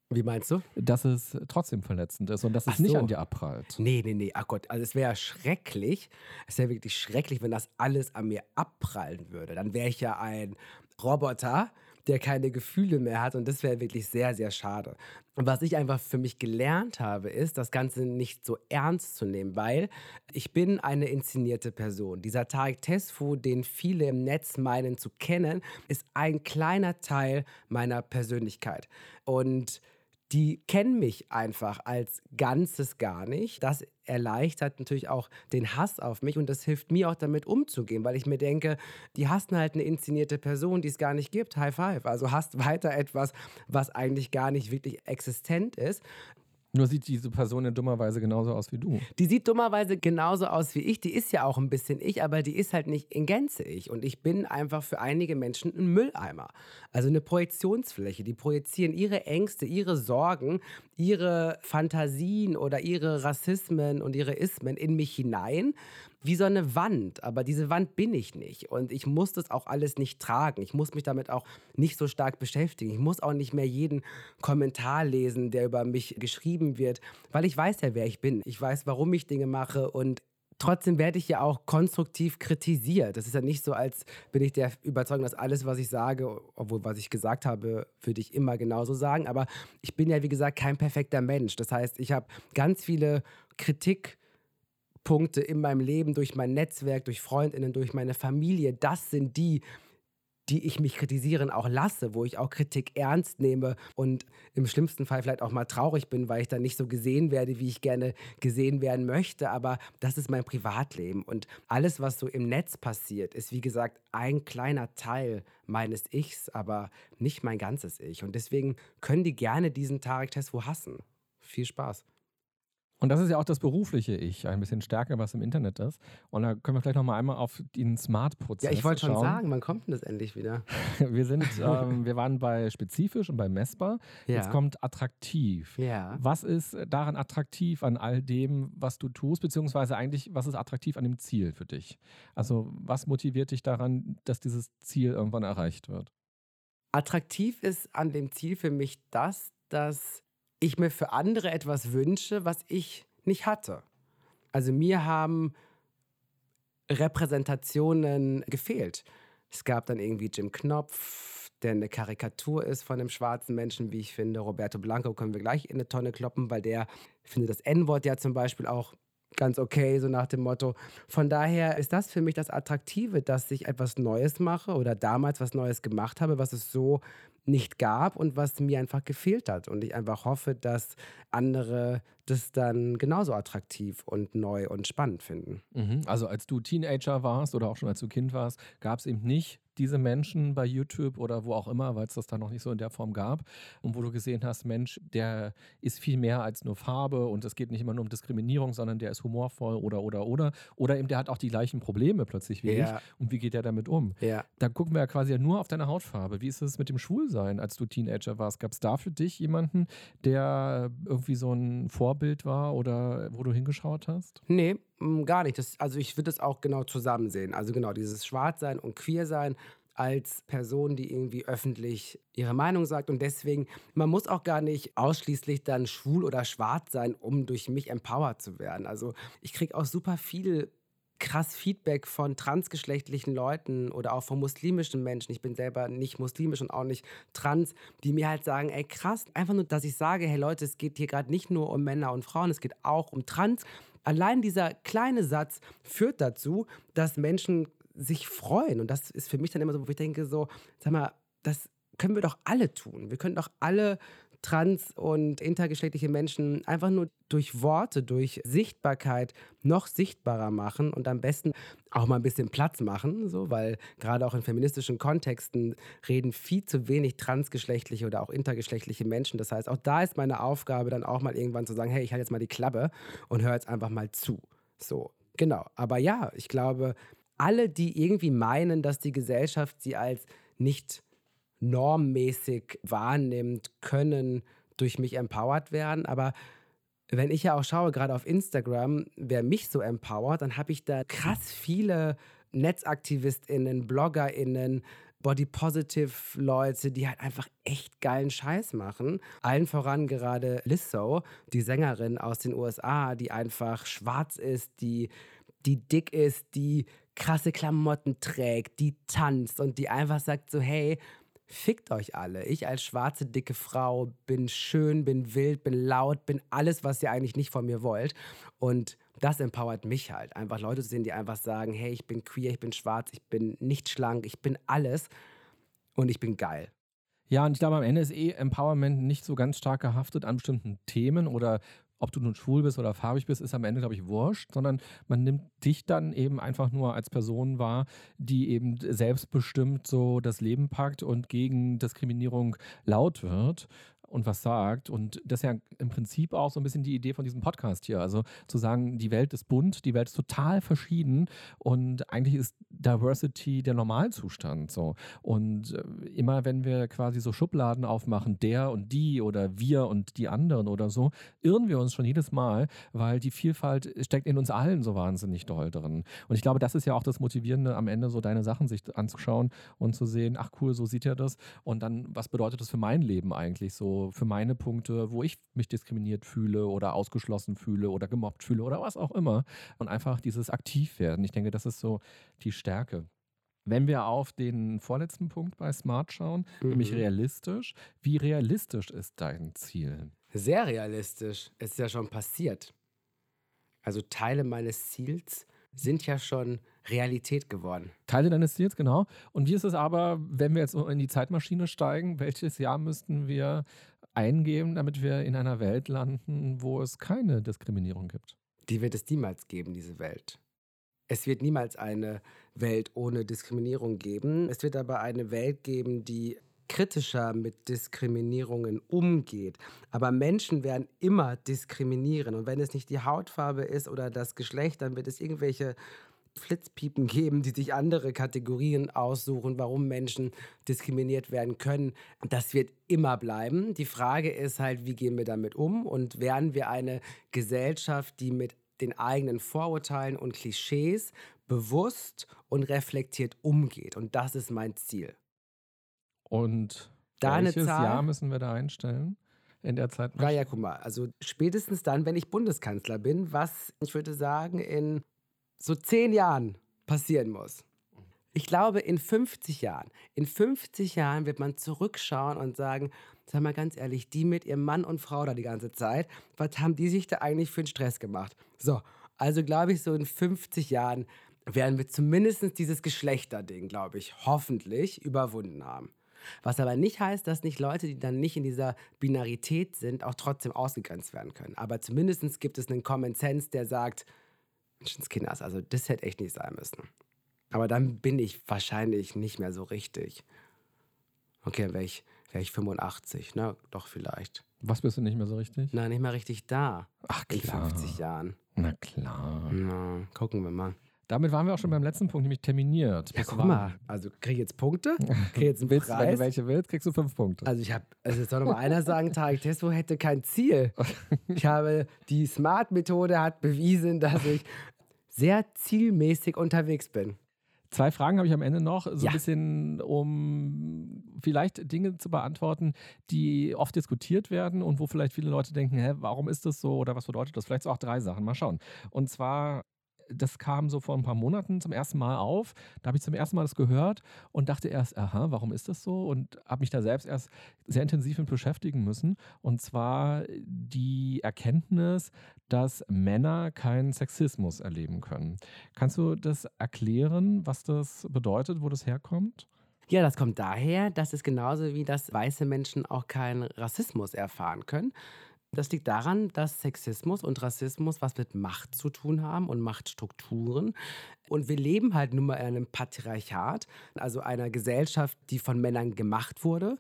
Wie meinst du? Dass es trotzdem verletzend ist und dass es so. nicht an dir abprallt. Nee, nee, nee. Ach Gott, also es wäre schrecklich. Es wäre wirklich schrecklich, wenn das alles an mir abprallen würde. Dann wäre ich ja ein Roboter, der keine Gefühle mehr hat und das wäre wirklich sehr, sehr schade. Und was ich einfach für mich gelernt habe, ist, das Ganze nicht so ernst zu nehmen, weil ich bin eine inszenierte Person. Dieser Tarek Tesfu, den viele im Netz meinen zu kennen, ist ein kleiner Teil meiner Persönlichkeit. Und die kennen mich einfach als Ganzes gar nicht. Das erleichtert natürlich auch den Hass auf mich und das hilft mir auch damit umzugehen, weil ich mir denke, die hassen halt eine inszenierte Person, die es gar nicht gibt. High five. Also hasst weiter etwas, was eigentlich gar nicht wirklich existent ist. Nur sieht diese Person ja dummerweise genauso aus wie du. Die sieht dummerweise genauso aus wie ich. Die ist ja auch ein bisschen ich, aber die ist halt nicht in Gänze ich. Und ich bin einfach für einige Menschen ein Mülleimer. Also eine Projektionsfläche. Die projizieren ihre Ängste, ihre Sorgen, ihre Fantasien oder ihre Rassismen und ihre Ismen in mich hinein wie so eine Wand, aber diese Wand bin ich nicht und ich muss das auch alles nicht tragen. Ich muss mich damit auch nicht so stark beschäftigen. Ich muss auch nicht mehr jeden Kommentar lesen, der über mich geschrieben wird, weil ich weiß ja, wer ich bin. Ich weiß, warum ich Dinge mache und Trotzdem werde ich ja auch konstruktiv kritisiert. Das ist ja nicht so, als bin ich der Überzeugung, dass alles, was ich sage, obwohl was ich gesagt habe, würde ich immer genauso sagen. Aber ich bin ja, wie gesagt, kein perfekter Mensch. Das heißt, ich habe ganz viele Kritik. Punkte in meinem Leben, durch mein Netzwerk, durch Freundinnen, durch meine Familie, das sind die, die ich mich kritisieren auch lasse, wo ich auch Kritik ernst nehme und im schlimmsten Fall vielleicht auch mal traurig bin, weil ich dann nicht so gesehen werde, wie ich gerne gesehen werden möchte. Aber das ist mein Privatleben und alles, was so im Netz passiert, ist wie gesagt ein kleiner Teil meines Ichs, aber nicht mein ganzes Ich. Und deswegen können die gerne diesen Tarek Tesfu hassen. Viel Spaß. Und das ist ja auch das berufliche Ich, ein bisschen stärker, was im Internet ist. Und da können wir vielleicht noch mal einmal auf den Smart-Prozess Ja, ich wollte schon sagen, wann kommt denn das endlich wieder? wir sind, ähm, wir waren bei spezifisch und bei messbar. Ja. Jetzt kommt attraktiv. Ja. Was ist daran attraktiv an all dem, was du tust, beziehungsweise eigentlich, was ist attraktiv an dem Ziel für dich? Also, was motiviert dich daran, dass dieses Ziel irgendwann erreicht wird? Attraktiv ist an dem Ziel für mich das, dass ich mir für andere etwas wünsche, was ich nicht hatte. Also mir haben Repräsentationen gefehlt. Es gab dann irgendwie Jim Knopf, der eine Karikatur ist von einem schwarzen Menschen, wie ich finde. Roberto Blanco können wir gleich in eine Tonne kloppen, weil der findet das N-Wort ja zum Beispiel auch ganz okay, so nach dem Motto. Von daher ist das für mich das Attraktive, dass ich etwas Neues mache oder damals was Neues gemacht habe, was es so nicht gab und was mir einfach gefehlt hat. Und ich einfach hoffe, dass andere das dann genauso attraktiv und neu und spannend finden. Mhm. Also als du Teenager warst oder auch schon als du Kind warst, gab es eben nicht diese Menschen bei YouTube oder wo auch immer, weil es das da noch nicht so in der Form gab und wo du gesehen hast, Mensch, der ist viel mehr als nur Farbe und es geht nicht immer nur um Diskriminierung, sondern der ist humorvoll oder oder oder oder eben der hat auch die gleichen Probleme plötzlich wie ja. ich und wie geht der damit um? Ja. Da gucken wir ja quasi nur auf deine Hautfarbe. Wie ist es mit dem Schwulsein, als du Teenager warst? Gab es da für dich jemanden, der irgendwie so ein Vorbild war oder wo du hingeschaut hast? Nee, mm, gar nicht. Das, also ich würde das auch genau zusammen sehen. Also genau dieses Schwarzsein und Queersein als Person, die irgendwie öffentlich ihre Meinung sagt. Und deswegen, man muss auch gar nicht ausschließlich dann schwul oder schwarz sein, um durch mich empowered zu werden. Also ich kriege auch super viel krass Feedback von transgeschlechtlichen Leuten oder auch von muslimischen Menschen. Ich bin selber nicht muslimisch und auch nicht trans, die mir halt sagen, ey krass, einfach nur, dass ich sage, hey Leute, es geht hier gerade nicht nur um Männer und Frauen, es geht auch um Trans. Allein dieser kleine Satz führt dazu, dass Menschen sich freuen. Und das ist für mich dann immer so, wo ich denke, so, sag mal, das können wir doch alle tun. Wir können doch alle trans- und intergeschlechtliche Menschen einfach nur durch Worte, durch Sichtbarkeit noch sichtbarer machen und am besten auch mal ein bisschen Platz machen, so, weil gerade auch in feministischen Kontexten reden viel zu wenig transgeschlechtliche oder auch intergeschlechtliche Menschen. Das heißt, auch da ist meine Aufgabe dann auch mal irgendwann zu sagen, hey, ich halte jetzt mal die Klappe und höre jetzt einfach mal zu. So, genau. Aber ja, ich glaube, alle, die irgendwie meinen, dass die Gesellschaft sie als nicht normmäßig wahrnimmt, können durch mich empowered werden. Aber wenn ich ja auch schaue, gerade auf Instagram, wer mich so empowert, dann habe ich da krass viele NetzaktivistInnen, BloggerInnen, Body Positive Leute, die halt einfach echt geilen Scheiß machen. Allen voran gerade Lizzo, die Sängerin aus den USA, die einfach schwarz ist, die, die dick ist, die krasse Klamotten trägt, die tanzt und die einfach sagt so, hey, fickt euch alle. Ich als schwarze, dicke Frau bin schön, bin wild, bin laut, bin alles, was ihr eigentlich nicht von mir wollt. Und das empowert mich halt. Einfach Leute zu sehen, die einfach sagen, hey, ich bin queer, ich bin schwarz, ich bin nicht schlank, ich bin alles und ich bin geil. Ja, und ich glaube, am Ende ist eh Empowerment nicht so ganz stark gehaftet an bestimmten Themen oder ob du nun schwul bist oder farbig bist, ist am Ende, glaube ich, wurscht, sondern man nimmt dich dann eben einfach nur als Person wahr, die eben selbstbestimmt so das Leben packt und gegen Diskriminierung laut wird und was sagt. Und das ist ja im Prinzip auch so ein bisschen die Idee von diesem Podcast hier. Also zu sagen, die Welt ist bunt, die Welt ist total verschieden und eigentlich ist Diversity der Normalzustand. So. Und äh, immer wenn wir quasi so Schubladen aufmachen, der und die oder wir und die anderen oder so, irren wir uns schon jedes Mal, weil die Vielfalt steckt in uns allen so wahnsinnig doll drin. Und ich glaube, das ist ja auch das Motivierende, am Ende so deine Sachen sich anzuschauen und zu sehen, ach cool, so sieht er das. Und dann, was bedeutet das für mein Leben eigentlich so? Für meine Punkte, wo ich mich diskriminiert fühle oder ausgeschlossen fühle oder gemobbt fühle oder was auch immer. Und einfach dieses Aktivwerden. Ich denke, das ist so die Stärke. Wenn wir auf den vorletzten Punkt bei Smart schauen, mhm. nämlich realistisch, wie realistisch ist dein Ziel? Sehr realistisch. Es ist ja schon passiert. Also Teile meines Ziels sind ja schon Realität geworden. Teile deines Ziels, genau. Und wie ist es aber, wenn wir jetzt in die Zeitmaschine steigen? Welches Jahr müssten wir eingeben, damit wir in einer Welt landen, wo es keine Diskriminierung gibt? Die wird es niemals geben, diese Welt. Es wird niemals eine Welt ohne Diskriminierung geben. Es wird aber eine Welt geben, die kritischer mit Diskriminierungen umgeht. Aber Menschen werden immer diskriminieren. Und wenn es nicht die Hautfarbe ist oder das Geschlecht, dann wird es irgendwelche Flitzpiepen geben, die sich andere Kategorien aussuchen, warum Menschen diskriminiert werden können. Das wird immer bleiben. Die Frage ist halt, wie gehen wir damit um und werden wir eine Gesellschaft, die mit den eigenen Vorurteilen und Klischees bewusst und reflektiert umgeht. Und das ist mein Ziel. Und Deine welches Zahl, Jahr müssen wir da einstellen? In der Zeit? Ja, ja, guck mal. Also spätestens dann, wenn ich Bundeskanzler bin, was ich würde sagen in so zehn Jahren passieren muss. Ich glaube, in 50 Jahren, in 50 Jahren wird man zurückschauen und sagen, sag mal ganz ehrlich, die mit ihrem Mann und Frau da die ganze Zeit, was haben die sich da eigentlich für einen Stress gemacht? So, also glaube ich, so in 50 Jahren werden wir zumindest dieses Geschlechterding, glaube ich, hoffentlich überwunden haben. Was aber nicht heißt, dass nicht Leute, die dann nicht in dieser Binarität sind, auch trotzdem ausgegrenzt werden können. Aber zumindest gibt es einen Common Sense, der sagt, Menschenskinders, also das hätte echt nicht sein müssen. Aber dann bin ich wahrscheinlich nicht mehr so richtig. Okay, dann wäre ich, wär ich 85, ne? Doch vielleicht. Was bist du nicht mehr so richtig? Nein, nicht mehr richtig da. Ach klar. In 50 Jahren. Na klar. Na, gucken wir mal. Damit waren wir auch schon beim letzten Punkt, nämlich terminiert. Ja, guck mal. Also kriege ich jetzt Punkte? Kriege jetzt einen willst, Preis? Wenn du welche willst, kriegst du fünf Punkte. Also ich habe, also jetzt soll noch mal einer sagen, Tarek Testo hätte kein Ziel. Ich habe, die Smart-Methode hat bewiesen, dass ich sehr zielmäßig unterwegs bin. Zwei Fragen habe ich am Ende noch, so ja. ein bisschen, um vielleicht Dinge zu beantworten, die oft diskutiert werden und wo vielleicht viele Leute denken, hä, warum ist das so oder was bedeutet das? Vielleicht so auch drei Sachen. Mal schauen. Und zwar das kam so vor ein paar Monaten zum ersten Mal auf. Da habe ich zum ersten Mal das gehört und dachte erst, aha, warum ist das so? Und habe mich da selbst erst sehr intensiv mit beschäftigen müssen. Und zwar die Erkenntnis, dass Männer keinen Sexismus erleben können. Kannst du das erklären, was das bedeutet, wo das herkommt? Ja, das kommt daher, dass es genauso wie dass weiße Menschen auch keinen Rassismus erfahren können. Das liegt daran, dass Sexismus und Rassismus was mit Macht zu tun haben und Machtstrukturen. Und wir leben halt nun mal in einem Patriarchat, also einer Gesellschaft, die von Männern gemacht wurde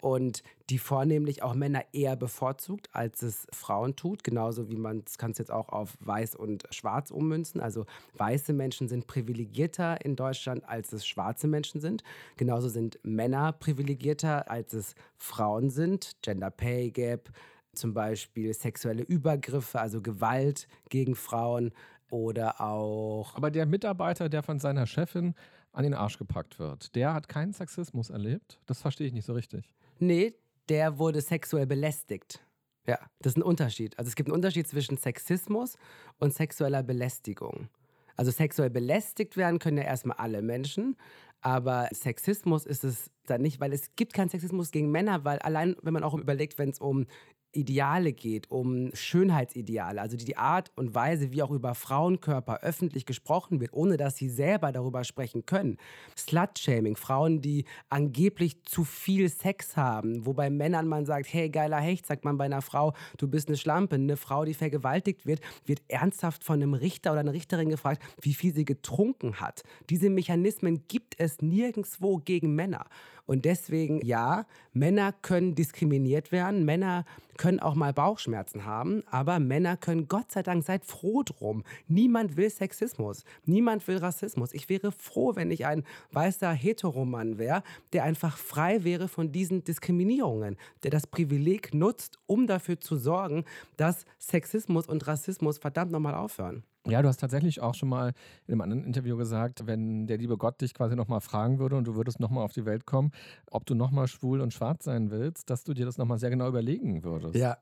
und die vornehmlich auch Männer eher bevorzugt, als es Frauen tut. Genauso wie man, es jetzt auch auf weiß und schwarz ummünzen. Also weiße Menschen sind privilegierter in Deutschland, als es schwarze Menschen sind. Genauso sind Männer privilegierter, als es Frauen sind. Gender Pay Gap, zum Beispiel sexuelle Übergriffe, also Gewalt gegen Frauen oder auch. Aber der Mitarbeiter, der von seiner Chefin an den Arsch gepackt wird, der hat keinen Sexismus erlebt? Das verstehe ich nicht so richtig. Nee, der wurde sexuell belästigt. Ja, das ist ein Unterschied. Also es gibt einen Unterschied zwischen Sexismus und sexueller Belästigung. Also sexuell belästigt werden können ja erstmal alle Menschen, aber Sexismus ist es dann nicht, weil es gibt keinen Sexismus gegen Männer, weil allein, wenn man auch überlegt, wenn es um Ideale geht, um Schönheitsideale, also die Art und Weise, wie auch über Frauenkörper öffentlich gesprochen wird, ohne dass sie selber darüber sprechen können. Slut-Shaming, Frauen, die angeblich zu viel Sex haben, wobei Männern man sagt, hey, geiler Hecht, sagt man bei einer Frau, du bist eine Schlampe. Eine Frau, die vergewaltigt wird, wird ernsthaft von einem Richter oder einer Richterin gefragt, wie viel sie getrunken hat. Diese Mechanismen gibt es nirgendwo gegen Männer. Und deswegen, ja, Männer können diskriminiert werden, Männer können auch mal Bauchschmerzen haben, aber Männer können, Gott sei Dank, seid froh drum. Niemand will Sexismus, niemand will Rassismus. Ich wäre froh, wenn ich ein weißer Heteromann wäre, der einfach frei wäre von diesen Diskriminierungen, der das Privileg nutzt, um dafür zu sorgen, dass Sexismus und Rassismus verdammt nochmal aufhören. Ja, du hast tatsächlich auch schon mal in einem anderen Interview gesagt, wenn der liebe Gott dich quasi nochmal fragen würde und du würdest nochmal auf die Welt kommen, ob du nochmal schwul und schwarz sein willst, dass du dir das nochmal sehr genau überlegen würdest. Ja,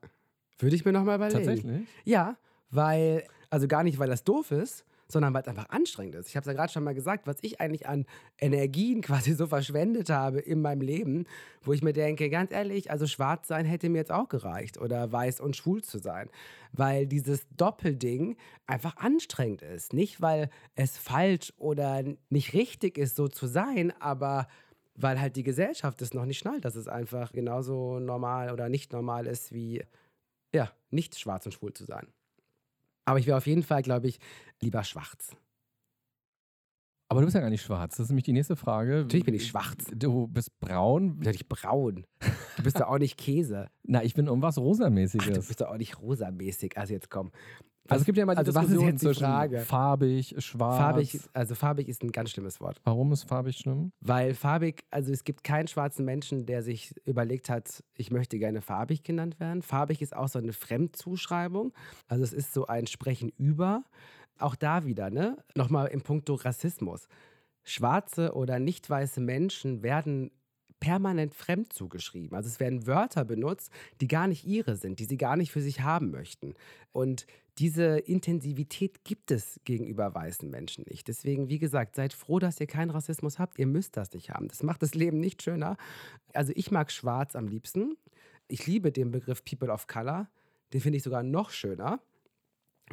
würde ich mir nochmal überlegen. Tatsächlich? Ja, weil, also gar nicht, weil das doof ist, sondern weil es einfach anstrengend ist. Ich habe es ja gerade schon mal gesagt, was ich eigentlich an Energien quasi so verschwendet habe in meinem Leben, wo ich mir denke, ganz ehrlich, also schwarz sein hätte mir jetzt auch gereicht oder weiß und schwul zu sein, weil dieses Doppelding einfach anstrengend ist. Nicht, weil es falsch oder nicht richtig ist, so zu sein, aber weil halt die Gesellschaft es noch nicht schnallt, dass es einfach genauso normal oder nicht normal ist wie ja, nicht schwarz und schwul zu sein. Aber ich wäre auf jeden Fall, glaube ich, lieber schwarz. Aber du bist ja gar nicht schwarz. Das ist nämlich die nächste Frage. Natürlich bin ich schwarz. Du bist braun. Ich bin nicht braun. Du bist doch auch nicht Käse. Na, ich bin irgendwas rosamäßiges. Ach, du bist doch auch nicht rosamäßig. Also jetzt komm. Also es gibt ja immer die also Diskussion was ist jetzt die Frage? farbig, schwarz. Farbig, also farbig ist ein ganz schlimmes Wort. Warum ist farbig schlimm? Weil farbig, also es gibt keinen schwarzen Menschen, der sich überlegt hat, ich möchte gerne farbig genannt werden. Farbig ist auch so eine Fremdzuschreibung. Also es ist so ein Sprechen über. Auch da wieder, ne? Nochmal im Punkto Rassismus. Schwarze oder nicht weiße Menschen werden permanent fremd zugeschrieben. Also es werden Wörter benutzt, die gar nicht ihre sind, die sie gar nicht für sich haben möchten. Und diese Intensivität gibt es gegenüber weißen Menschen nicht. Deswegen, wie gesagt, seid froh, dass ihr keinen Rassismus habt. Ihr müsst das nicht haben. Das macht das Leben nicht schöner. Also ich mag schwarz am liebsten. Ich liebe den Begriff People of Color. Den finde ich sogar noch schöner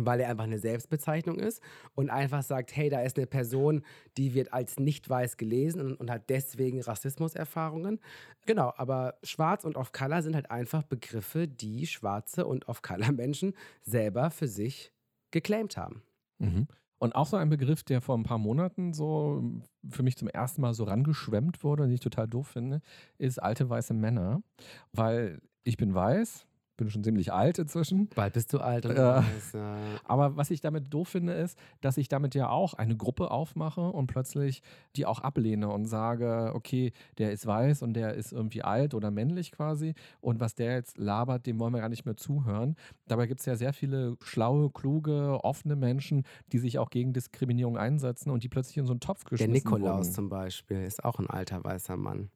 weil er einfach eine Selbstbezeichnung ist und einfach sagt, hey, da ist eine Person, die wird als nicht weiß gelesen und, und, hat deswegen Rassismuserfahrungen. Genau, aber schwarz und off-color sind halt einfach Begriffe, die schwarze und off-color Menschen selber für sich geclaimt haben. Mhm. Und auch so ein Begriff, der vor ein paar Monaten so für mich zum ersten Mal so rangeschwemmt wurde und ich total doof finde, ist alte weiße Männer. Weil ich bin weiß, bin schon ziemlich alt inzwischen. Bald bist du alt. Und äh, weiß, ja. Aber was ich damit doof finde, ist, dass ich damit ja auch eine Gruppe aufmache und plötzlich die auch ablehne und sage, okay, der ist weiß und der ist irgendwie alt oder männlich quasi. Und was der jetzt labert, dem wollen wir gar nicht mehr zuhören. Dabei gibt es ja sehr viele schlaue, kluge, offene Menschen, die sich auch gegen Diskriminierung einsetzen und die plötzlich in so einen Topf geschmissen Der Nikolaus wurden. zum Beispiel ist auch ein alter weißer Mann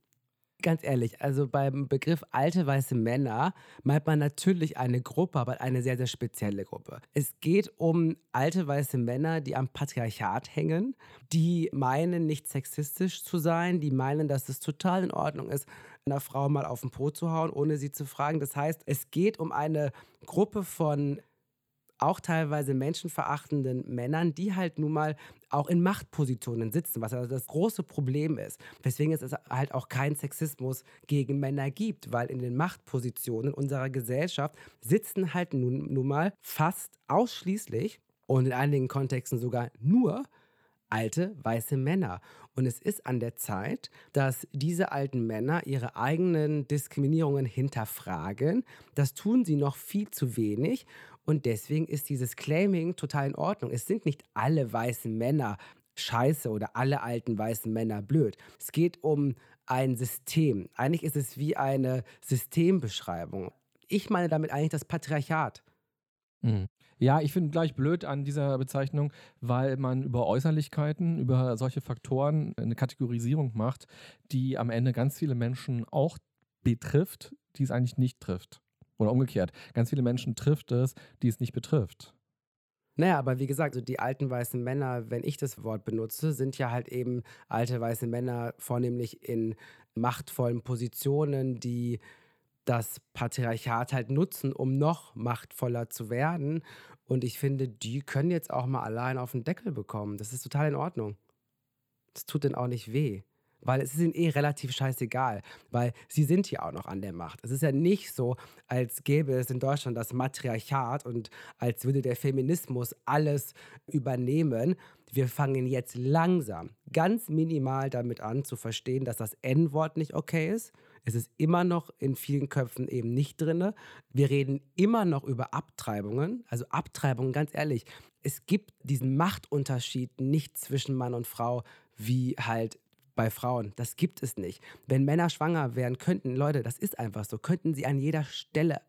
ganz ehrlich, also beim Begriff alte weiße Männer meint man natürlich eine Gruppe, aber eine sehr, sehr spezielle Gruppe. Es geht um alte weiße Männer, die am Patriarchat hängen, die meinen, nicht sexistisch zu sein, die meinen, dass es total in Ordnung ist, einer Frau mal auf den Po zu hauen, ohne sie zu fragen. Das heißt, es geht um eine Gruppe von auch teilweise menschenverachtenden Männern, die halt nun mal auch in Machtpositionen sitzen, was also das große Problem ist. Weswegen es halt auch keinen Sexismus gegen Männer gibt, weil in den Machtpositionen unserer Gesellschaft sitzen halt nun, nun mal fast ausschließlich und in einigen Kontexten sogar nur alte weiße Männer. Und es ist an der Zeit, dass diese alten Männer ihre eigenen Diskriminierungen hinterfragen. Das tun sie noch viel zu wenig. Und deswegen ist dieses Claiming total in Ordnung. Es sind nicht alle weißen Männer scheiße oder alle alten weißen Männer blöd. Es geht um ein System. Eigentlich ist es wie eine Systembeschreibung. Ich meine damit eigentlich das Patriarchat. Mhm. Ja, ich finde gleich blöd an dieser Bezeichnung, weil man über Äußerlichkeiten, über solche Faktoren eine Kategorisierung macht, die am Ende ganz viele Menschen auch betrifft, die es eigentlich nicht trifft. Oder umgekehrt. Ganz viele Menschen trifft es, die es nicht betrifft. Naja, aber wie gesagt, so die alten weißen Männer, wenn ich das Wort benutze, sind ja halt eben alte weiße Männer, vornehmlich in machtvollen Positionen, die das Patriarchat halt nutzen, um noch machtvoller zu werden. Und ich finde, die können jetzt auch mal allein auf den Deckel bekommen. Das ist total in Ordnung. Das tut denen auch nicht weh weil es ist ihnen eh relativ scheißegal, weil sie sind ja auch noch an der Macht. Es ist ja nicht so, als gäbe es in Deutschland das Matriarchat und als würde der Feminismus alles übernehmen. Wir fangen jetzt langsam, ganz minimal damit an zu verstehen, dass das N-Wort nicht okay ist. Es ist immer noch in vielen Köpfen eben nicht drin. Wir reden immer noch über Abtreibungen. Also Abtreibungen, ganz ehrlich, es gibt diesen Machtunterschied nicht zwischen Mann und Frau, wie halt bei Frauen. Das gibt es nicht. Wenn Männer schwanger werden könnten, Leute, das ist einfach so, könnten sie an jeder Stelle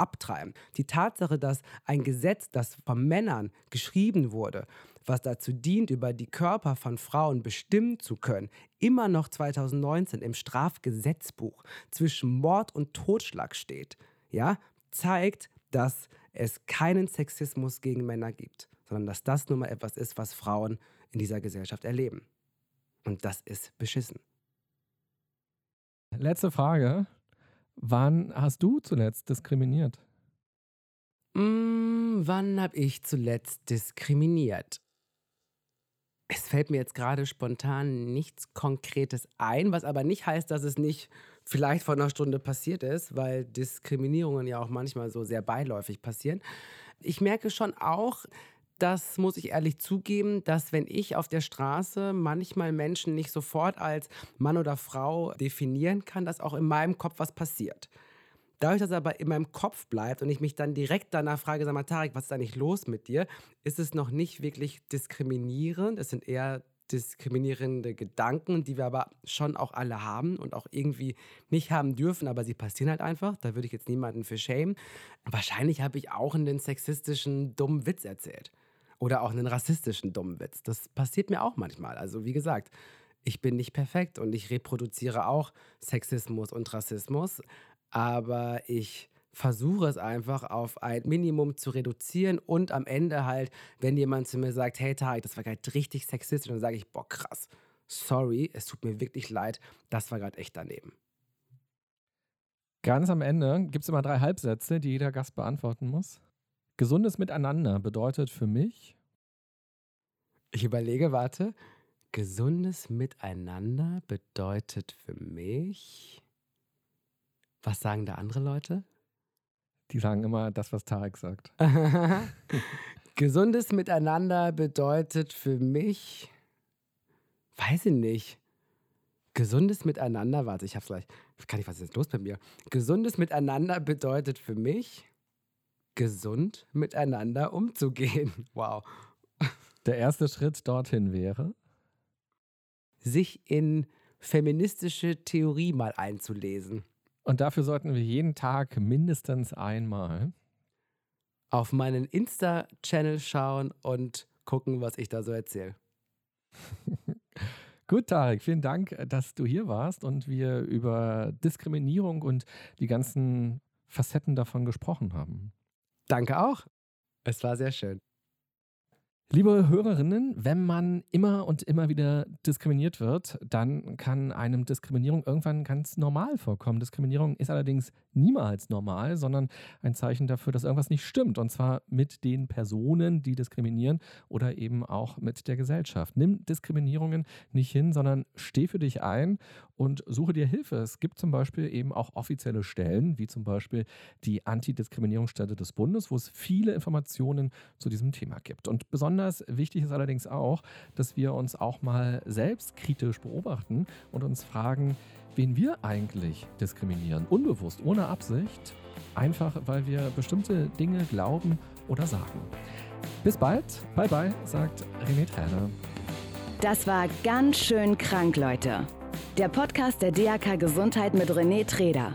abtreiben. Die Tatsache, dass ein Gesetz, das von Männern geschrieben wurde, was dazu dient, über die Körper von Frauen bestimmen zu können, immer noch 2019 im Strafgesetzbuch zwischen Mord und Totschlag steht, ja, zeigt, dass es keinen Sexismus gegen Männer gibt, sondern dass das nun mal etwas ist, was Frauen in dieser Gesellschaft erleben. Und das ist beschissen. Letzte Frage. Wann hast du zuletzt diskriminiert? Mm, wann habe ich zuletzt diskriminiert? Es fällt mir jetzt gerade spontan nichts Konkretes ein, was aber nicht heißt, dass es nicht vielleicht vor einer Stunde passiert ist, weil Diskriminierungen ja auch manchmal so sehr beiläufig passieren. Ich merke schon auch, das muss ich ehrlich zugeben, dass wenn ich auf der Straße manchmal Menschen nicht sofort als Mann oder Frau definieren kann, dass auch in meinem Kopf was passiert. Dadurch, dass es aber in meinem Kopf bleibt und ich mich dann direkt danach frage, sag mal, Tarek, was ist eigentlich los mit dir, ist es noch nicht wirklich diskriminierend. Es sind eher diskriminierende Gedanken, die wir aber schon auch alle haben und auch irgendwie nicht haben dürfen, aber sie passieren halt einfach. Da würde ich jetzt niemanden für schämen. Wahrscheinlich habe ich auch einen sexistischen dummen Witz erzählt oder auch einen rassistischen dummen Witz. Das passiert mir auch manchmal. Also wie gesagt, ich bin nicht perfekt und ich reproduziere auch Sexismus und Rassismus, aber ich versuche es einfach auf ein Minimum zu reduzieren und am Ende halt, wenn jemand zu mir sagt, hey Tarek, das war gerade richtig sexistisch, dann sage ich, boah krass, sorry, es tut mir wirklich leid, das war gerade echt daneben. Ganz am Ende gibt es immer drei Halbsätze, die jeder Gast beantworten muss. Gesundes Miteinander bedeutet für mich. Ich überlege, warte. Gesundes Miteinander bedeutet für mich. Was sagen da andere Leute? Die sagen immer das, was Tarek sagt. Gesundes Miteinander bedeutet für mich. Weiß ich nicht. Gesundes Miteinander, warte, ich hab's gleich. Kann ich, was ist jetzt los bei mir? Gesundes Miteinander bedeutet für mich gesund miteinander umzugehen. Wow. Der erste Schritt dorthin wäre? Sich in feministische Theorie mal einzulesen. Und dafür sollten wir jeden Tag mindestens einmal auf meinen Insta-Channel schauen und gucken, was ich da so erzähle. Gut, Tarek, vielen Dank, dass du hier warst und wir über Diskriminierung und die ganzen Facetten davon gesprochen haben. Danke auch. Es war sehr schön. Liebe Hörerinnen, wenn man immer und immer wieder diskriminiert wird, dann kann einem Diskriminierung irgendwann ganz normal vorkommen. Diskriminierung ist allerdings niemals normal, sondern ein Zeichen dafür, dass irgendwas nicht stimmt. Und zwar mit den Personen, die diskriminieren oder eben auch mit der Gesellschaft. Nimm Diskriminierungen nicht hin, sondern steh für dich ein und suche dir Hilfe. Es gibt zum Beispiel eben auch offizielle Stellen, wie zum Beispiel die Antidiskriminierungsstelle des Bundes, wo es viele Informationen zu diesem Thema gibt. Und besonders Besonders wichtig ist allerdings auch, dass wir uns auch mal selbstkritisch beobachten und uns fragen, wen wir eigentlich diskriminieren. Unbewusst, ohne Absicht. Einfach, weil wir bestimmte Dinge glauben oder sagen. Bis bald. Bye bye, sagt René Träne. Das war ganz schön krank, Leute. Der Podcast der DAK Gesundheit mit René Treder.